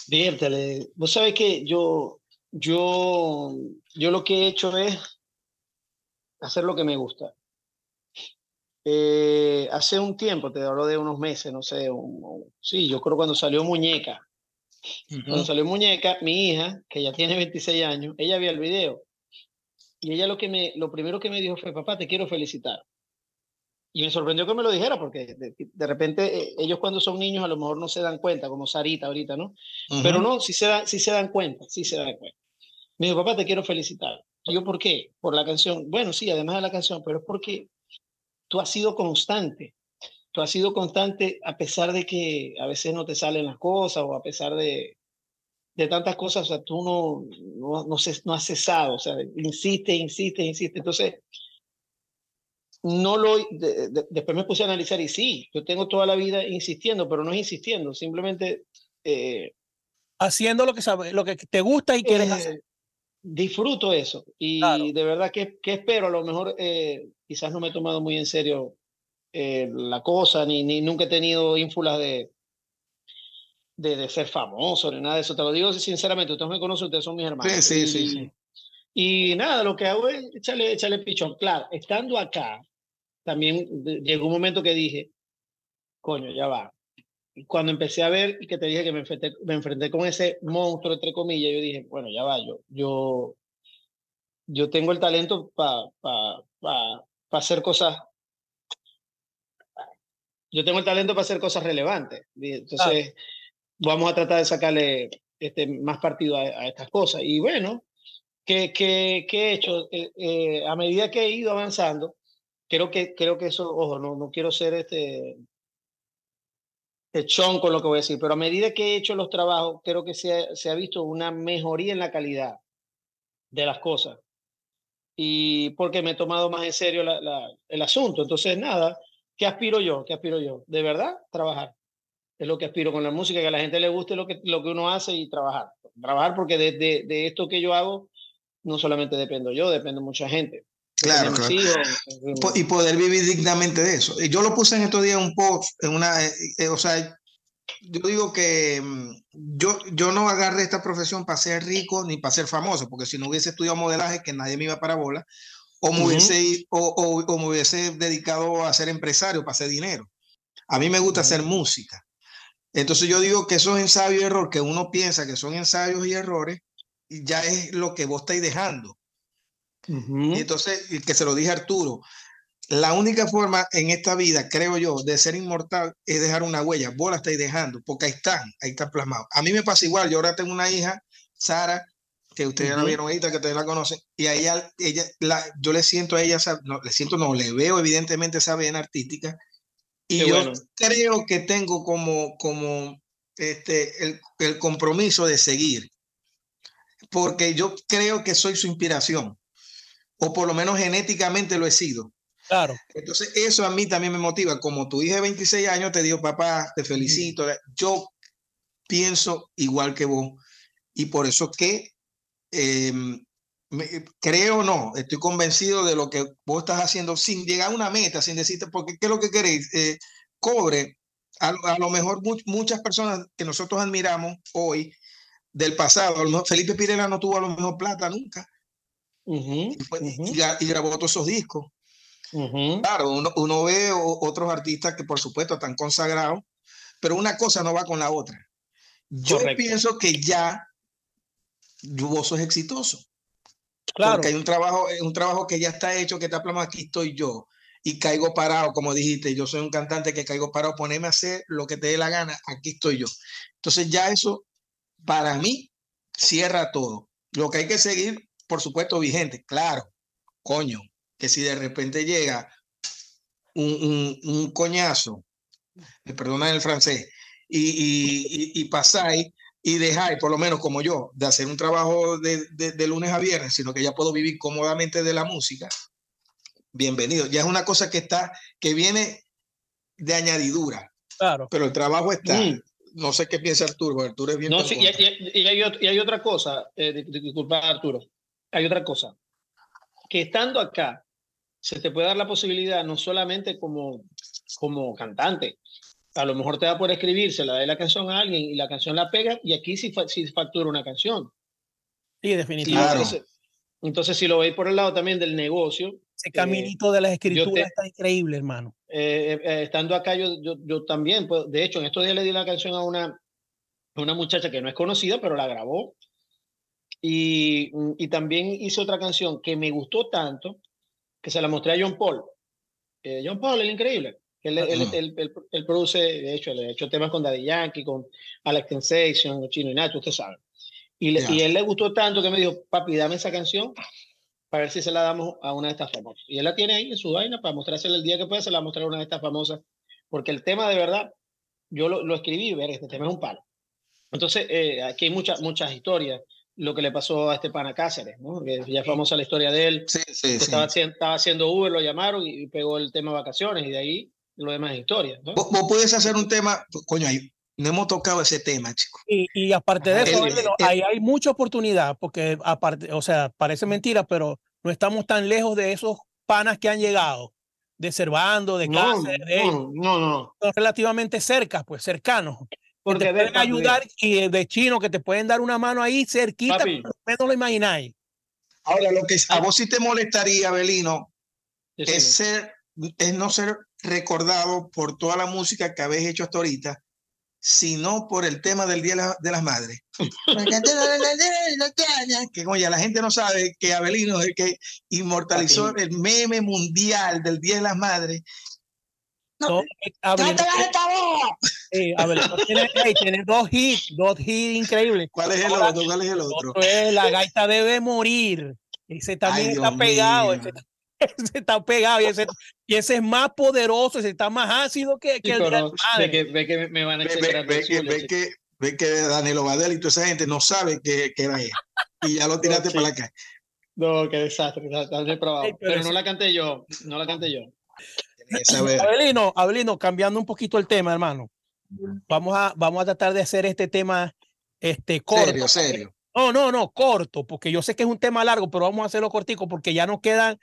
Viértale, vos sabés que yo, yo, yo lo que he hecho es hacer lo que me gusta. Eh, hace un tiempo, te hablo de unos meses, no sé, sí, yo creo cuando salió Muñeca. Cuando salió Muñeca, mi hija, que ya tiene 26 años, ella vio el video. Y ella lo, que me, lo primero que me dijo fue, papá, te quiero felicitar. Y me sorprendió que me lo dijera, porque de, repente eh, ellos cuando son niños a lo mejor no se dan cuenta, como Sarita ahorita, ¿no? Pero no, sí se, da, sí se dan cuenta, sí se dan cuenta. Me dijo, papá, te quiero felicitar. yo, ¿por qué? Por la canción. Bueno, sí, además de la canción, pero es porque tú has sido constante. Tú has sido constante a pesar de que a veces no te salen las cosas o a pesar de, de tantas cosas, o sea, tú no, no, no, no has cesado, o sea, insiste, insiste, insiste. Entonces, no lo, después me puse a analizar y sí, yo tengo toda la vida insistiendo, pero no es insistiendo, simplemente... Eh, Haciendo lo que, sabe, lo que te gusta y quieres hacer. disfruto eso. Y de verdad que, que, espero, a lo mejor eh, quizás no me he tomado muy en serio eh, la cosa, ni, ni nunca he tenido ínfulas de, de, de, ser famoso, ni nada de eso, te lo digo sinceramente, ustedes me conocen, ustedes son mis hermanos. Sí, sí, sí. Y, nada, lo que hago es echarle, echarle pichón. Claro, estando acá, también llegó un momento que dije, coño, ya va, cuando empecé a ver y que te dije que me enfrenté, me enfrenté con ese monstruo, entre comillas, yo dije, bueno, ya va, yo, yo, yo tengo el talento para pa, pa, pa hacer cosas, yo tengo el talento para hacer cosas relevantes. Entonces, vamos a tratar de sacarle este, más partido a, estas cosas. Y bueno, ¿qué, qué, qué he hecho? Eh, eh, a medida que he ido avanzando, creo que, creo que eso, ojo, no, no quiero ser este chon con lo que voy a decir, pero a medida que he hecho los trabajos, creo que se ha, se ha visto una mejoría en la calidad de las cosas. Y porque me he tomado más en serio la, la, el asunto. Entonces, nada, ¿qué aspiro yo? ¿Qué aspiro yo? De verdad, trabajar. Es lo que aspiro con la música, que a la gente le guste lo que, lo que uno hace y trabajar. Trabajar porque de, de, de esto que yo hago, no solamente dependo yo, depende mucha gente. Claro, claro. Y poder vivir dignamente de eso. Yo lo puse en estos días un post, en una, eh, eh, o sea, yo digo que mm, yo, yo no agarré esta profesión para ser rico ni para ser famoso, porque si no hubiese estudiado modelaje, que nadie me iba para bola, o me, hubiese, o, o, me hubiese dedicado a ser empresario para hacer dinero. A mí me gusta hacer música. Entonces yo digo que esos ensayos y errores que uno piensa que son ensayos y errores, ya es lo que vos estáis dejando. Y entonces, que se lo dije a Arturo, la única forma en esta vida, creo yo, de ser inmortal es dejar una huella. Vos la estáis dejando, porque ahí están, ahí están plasmados. A mí me pasa igual, yo ahora tengo una hija, Sara, que ustedes ya la vieron ahorita, que ustedes la conocen, y a ella, ella la, yo le siento a ella, no, le siento, no, le veo evidentemente esa vena artística, y yo creo que tengo como, como este, el, el compromiso de seguir, porque yo creo que soy su inspiración o por lo menos genéticamente lo he sido. Claro. Entonces, eso a mí también me motiva. Como tu hija de 26 años te dijo, papá, te felicito. Yo pienso igual que vos. Y por eso que em, creo no, estoy convencido de lo que vos estás haciendo sin llegar a una meta, sin decirte, porque ¿qué es lo que queréis? Eh, cobre. A, lo mejor muchas personas que nosotros admiramos hoy del pasado, a lo mejor Felipe Pirela no tuvo a lo mejor plata nunca, y, grabó todos esos discos. Claro, uno, uno ve otros artistas que por supuesto están consagrados, pero una cosa no va con la otra. Yo pienso que ya vos sos exitoso. Claro. Porque hay un trabajo, un trabajo que ya está hecho, que está plasmado, aquí estoy yo. Y caigo parado, como dijiste, yo soy un cantante que caigo parado, poneme a hacer lo que te dé la gana, aquí estoy yo. Entonces ya eso, para mí, cierra todo. Lo que hay que seguir por supuesto, vigente. Claro, coño, que si de repente llega un, un, coñazo, me perdonan el francés, y, y, y, pasáis y dejáis, por lo menos como yo, de hacer un trabajo de, de, lunes a viernes, sino que ya puedo vivir cómodamente de la música, bienvenido. Ya es una cosa que está, que viene de añadidura. Claro. Pero el trabajo está. Mm. No sé qué piensa Arturo, Arturo es bien. No, sí, y, hay, y, hay, otra cosa, eh, disculpa Arturo, hay otra cosa. que estando acá se te puede dar la posibilidad no solamente como, como cantante, a lo mejor te da por escribir, se la da la canción a alguien y la canción la pega y aquí sí, sí factura una canción. Sí, definitivamente. Entonces, si lo veis por el lado también del negocio. Ese caminito de las escrituras está increíble, hermano. Eh, eh, estando acá, yo, yo, yo también, pues, de hecho, en estos días le di la canción a una, a una muchacha que no es conocida, pero la grabó. Y, y también hice otra canción que me gustó tanto que se la mostré a John Paul. Eh, John Paul, el increíble. Él, él, él, produce, de hecho, le ha hecho temas con Daddy Yankee, con Alex Sensation, Chino y Nacho, usted sabe. Y, le, y él le gustó tanto que me dijo, papi, dame esa canción para ver si se la damos a una de estas famosas. Y él la tiene ahí en su vaina para mostrársela el día que pueda, se la mostrar a una de estas famosas. Porque el tema de verdad, yo lo, lo escribí, ver, este tema es un palo. Entonces, eh, aquí hay muchas, muchas historias lo que le pasó a este pana Cáceres, ¿no? Que ya es famosa la historia de él. Sí, sí, Estaba, estaba, haciendo Uber, lo llamaron y pegó el tema vacaciones y de ahí lo demás es historia. ¿no? ¿Vos, puedes hacer un tema, coño, ahí no hemos tocado ese tema, chico. Y, y aparte de eso, ahí hay mucha oportunidad, porque aparte, o sea, parece mentira, pero no estamos tan lejos de esos panas que han llegado, de Cervando, de Cáceres, no, no, no, Son relativamente cerca, pues cercanos porque te pueden ayudar y de chino que te pueden dar una mano ahí cerquita, no lo imagináis. Ahora, lo que a vos sí te molestaría, Belino, es, ser, es no ser recordado por toda la música que habéis hecho hasta ahorita, sino por el tema del Día de las Madres. que oye, la gente no sabe que Abelino es el que inmortalizó el meme mundial del Día de las Madres no, tiene, dos hits, dos hits increíbles. ¿Cuál es el otro? ¿Cuál es el otro? la gaita debe morir. Ese también está pegado. Ese, está pegado y ese, y ese es más poderoso, ese está más ácido que, que el de que, ve que me van a echar ve, ve, que, ve, que, ve que Danilo Badel y toda esa gente no sabe que, que era él. Y ya lo tiraste para la calle. No, qué desastre. pero, pero no la canté yo. No la canté yo. Abelino, Abelino, cambiando un poquito el tema, hermano. Vamos a, vamos a tratar de hacer este tema este, corto. Serio, serio. No, no, no, corto, porque yo sé que es un tema largo, pero vamos a hacerlo cortico porque ya nos quedan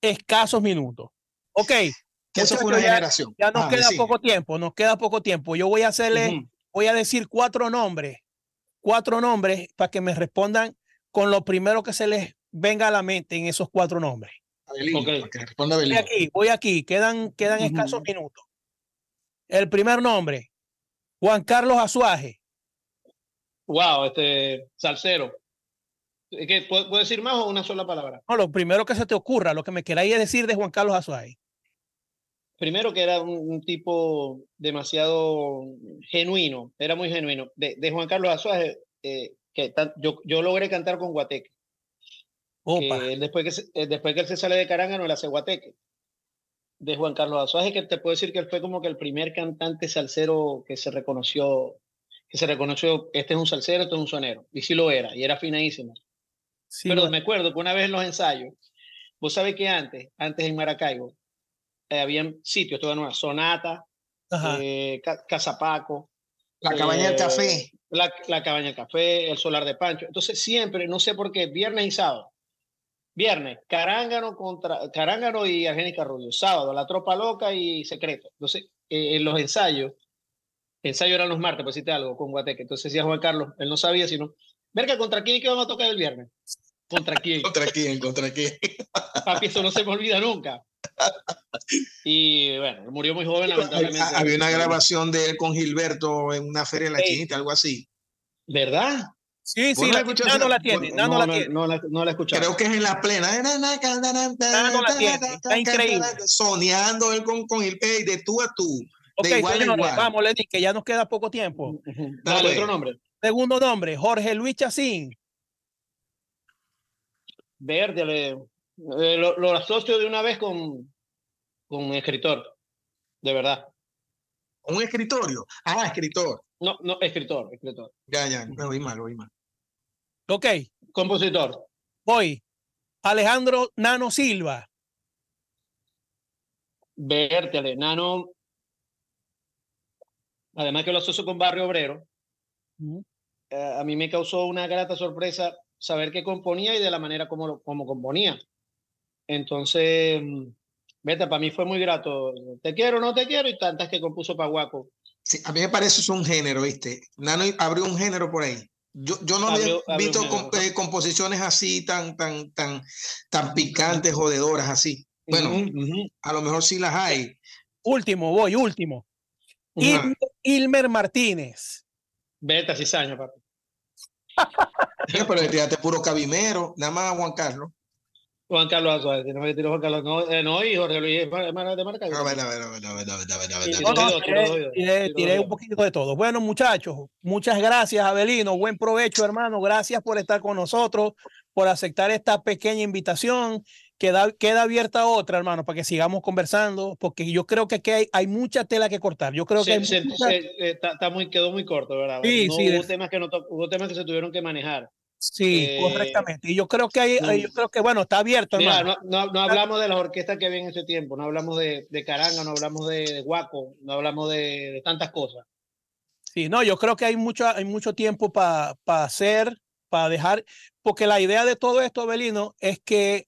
escasos minutos. Ok. Eso fue una ya, generación. Ya nos queda poco tiempo, nos queda poco tiempo. Yo voy a hacerle, voy a decir cuatro nombres, cuatro nombres para que me respondan con lo primero que se les venga a la mente en esos cuatro nombres voy aquí, voy aquí, quedan, quedan escasos minutos. El primer nombre, Juan Carlos Azuaje. Wow, este salsero. ¿Qué, ¿Puedo decir más o una sola palabra? No, lo primero que se te ocurra, lo que me queráis decir de Juan Carlos Azuaje. Primero que era un, tipo demasiado genuino, era muy genuino. De, Juan Carlos Azuaje, eh, que yo, yo logré cantar con Guateque después, que eh, después que él se sale de Caranga, no le hace Guateque. De Juan Carlos Azuaje, que te puedo decir que él fue como que el primer cantante salsero que se reconoció, que se reconoció, este es un salsero, este es un sonero. Y sí lo era, y era finadísimo. Pero me acuerdo que una vez en los ensayos, vos sabés que antes, antes en Maracaibo, eh, habían sitios, toda nueva, Sonata, eh, Casapaco. La cabaña del café. La, la, cabaña del café, el solar de Pancho. Entonces siempre, no sé por qué, viernes y sábado, Viernes, Carángano contra Carángano y Argénica Rubio. Sábado, La Tropa Loca y Secreto. Entonces, eh, en los ensayos, ensayo eran los martes, pues te algo, con Guateque. Entonces decía Juan Carlos, él no sabía, sino, verga, ¿contra quién que vamos a tocar el viernes? ¿Contra quién? ¿Contra quién? ¿Contra quién? Papi, eso no se me olvida nunca. Y bueno, murió muy joven, lamentablemente. Había una grabación de él con Gilberto en una feria en la Chinita, algo así. ¿Verdad? Sí, sí, la, no la tiene, no, no, la tiene. No, la, no la. Creo que es en la plena. no la tiene, está increíble. Soñando él con, con el de tú a tú. Ok, de igual señores, igual. vamos, Lenny, que ya nos queda poco tiempo. Dale, otro nombre. Segundo nombre, Jorge Luis Chacín. Verde, le, eh, lo, lo, asocio de una vez con, con un escritor, de verdad. ¿Un escritorio? Ah, escritor. No, no, escritor, escritor. Ya, ya, me oí mal, oí mal. Ok. Compositor. Voy. Alejandro Nano Silva. Vértele, Nano. Además que lo asocio con Barrio Obrero. Eh, a mí me causó una grata sorpresa saber que componía y de la manera como, como componía. Entonces, Vete, para mí fue muy grato. Te quiero, no te quiero, y tantas que compuso Paguaco. Sí, a mí me parece eso un género, ¿viste? Nano abrió un género por ahí. Yo, yo no había visto eh, composiciones así tan, tan, tan, tan picantes, jodedoras, así. Bueno, a lo mejor sí las hay. Último, voy, último. Ilmer, Martínez. Vete, cizaña, papi. Pero tiraste puro cabimero, nada más Juan Carlos. Juan Carlos Azuárez, no me tiró Juan Carlos, no, eh, no y Jorge Luis de marca. Tiré un poquito de todo. Bueno, muchachos, muchas gracias, Abelino. Buen provecho, hermano. Gracias por estar con nosotros, por aceptar esta pequeña invitación. Queda, queda abierta otra, hermano, para que sigamos conversando, porque yo creo que aquí hay, hay mucha tela que cortar. Yo creo que se, eh, está, muy, quedó muy corto, ¿verdad? Sí, sí, hubo, temas que no, hubo temas que se tuvieron que manejar. Sí, eh, correctamente. Y yo creo que hay, yo creo que bueno, está abierto. no, no, hablamos de las orquestas que había en ese tiempo, no hablamos de, de Caranga, no hablamos de, Guaco, no hablamos de, tantas cosas. Sí, no, yo creo que hay mucho, hay mucho tiempo para hacer, para dejar, porque la idea de todo esto, Abelino, es que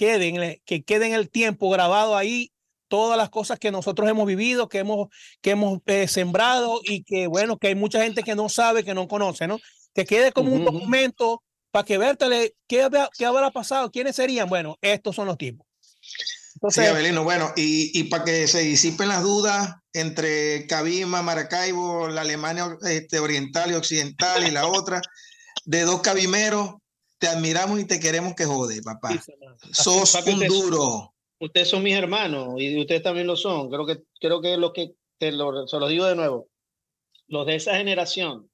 queden, que queden el tiempo grabado ahí todas las cosas que nosotros hemos vivido, que hemos, que hemos eh, sembrado y que, bueno, que hay mucha gente que no sabe, que no conoce, ¿no? que quede como un documento para que vértele qué, qué habrá pasado, quiénes serían. Bueno, estos son los tipos. Entonces, sí, Abelino, bueno, y, y para que se disipen las dudas entre Cabima, Maracaibo, la Alemania este, oriental y occidental y la otra, de dos cabimeros, te admiramos y te queremos que jode, papá. Sos un duro. Ustedes son mis hermanos y ustedes también lo son. Creo que, creo que los que, te lo, se los digo de nuevo, los de esa generación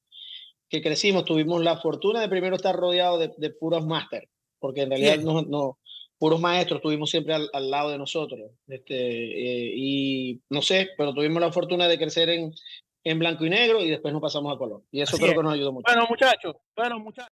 que crecimos tuvimos la fortuna de primero estar rodeado de, de puros máster, porque en realidad no, no, puros maestros tuvimos siempre al, al lado de nosotros. Este, eh, y no sé, pero tuvimos la fortuna de crecer en, en blanco y negro y después nos pasamos a color. Y eso creo que nos ayudó mucho. Bueno, muchachos, bueno, muchachos.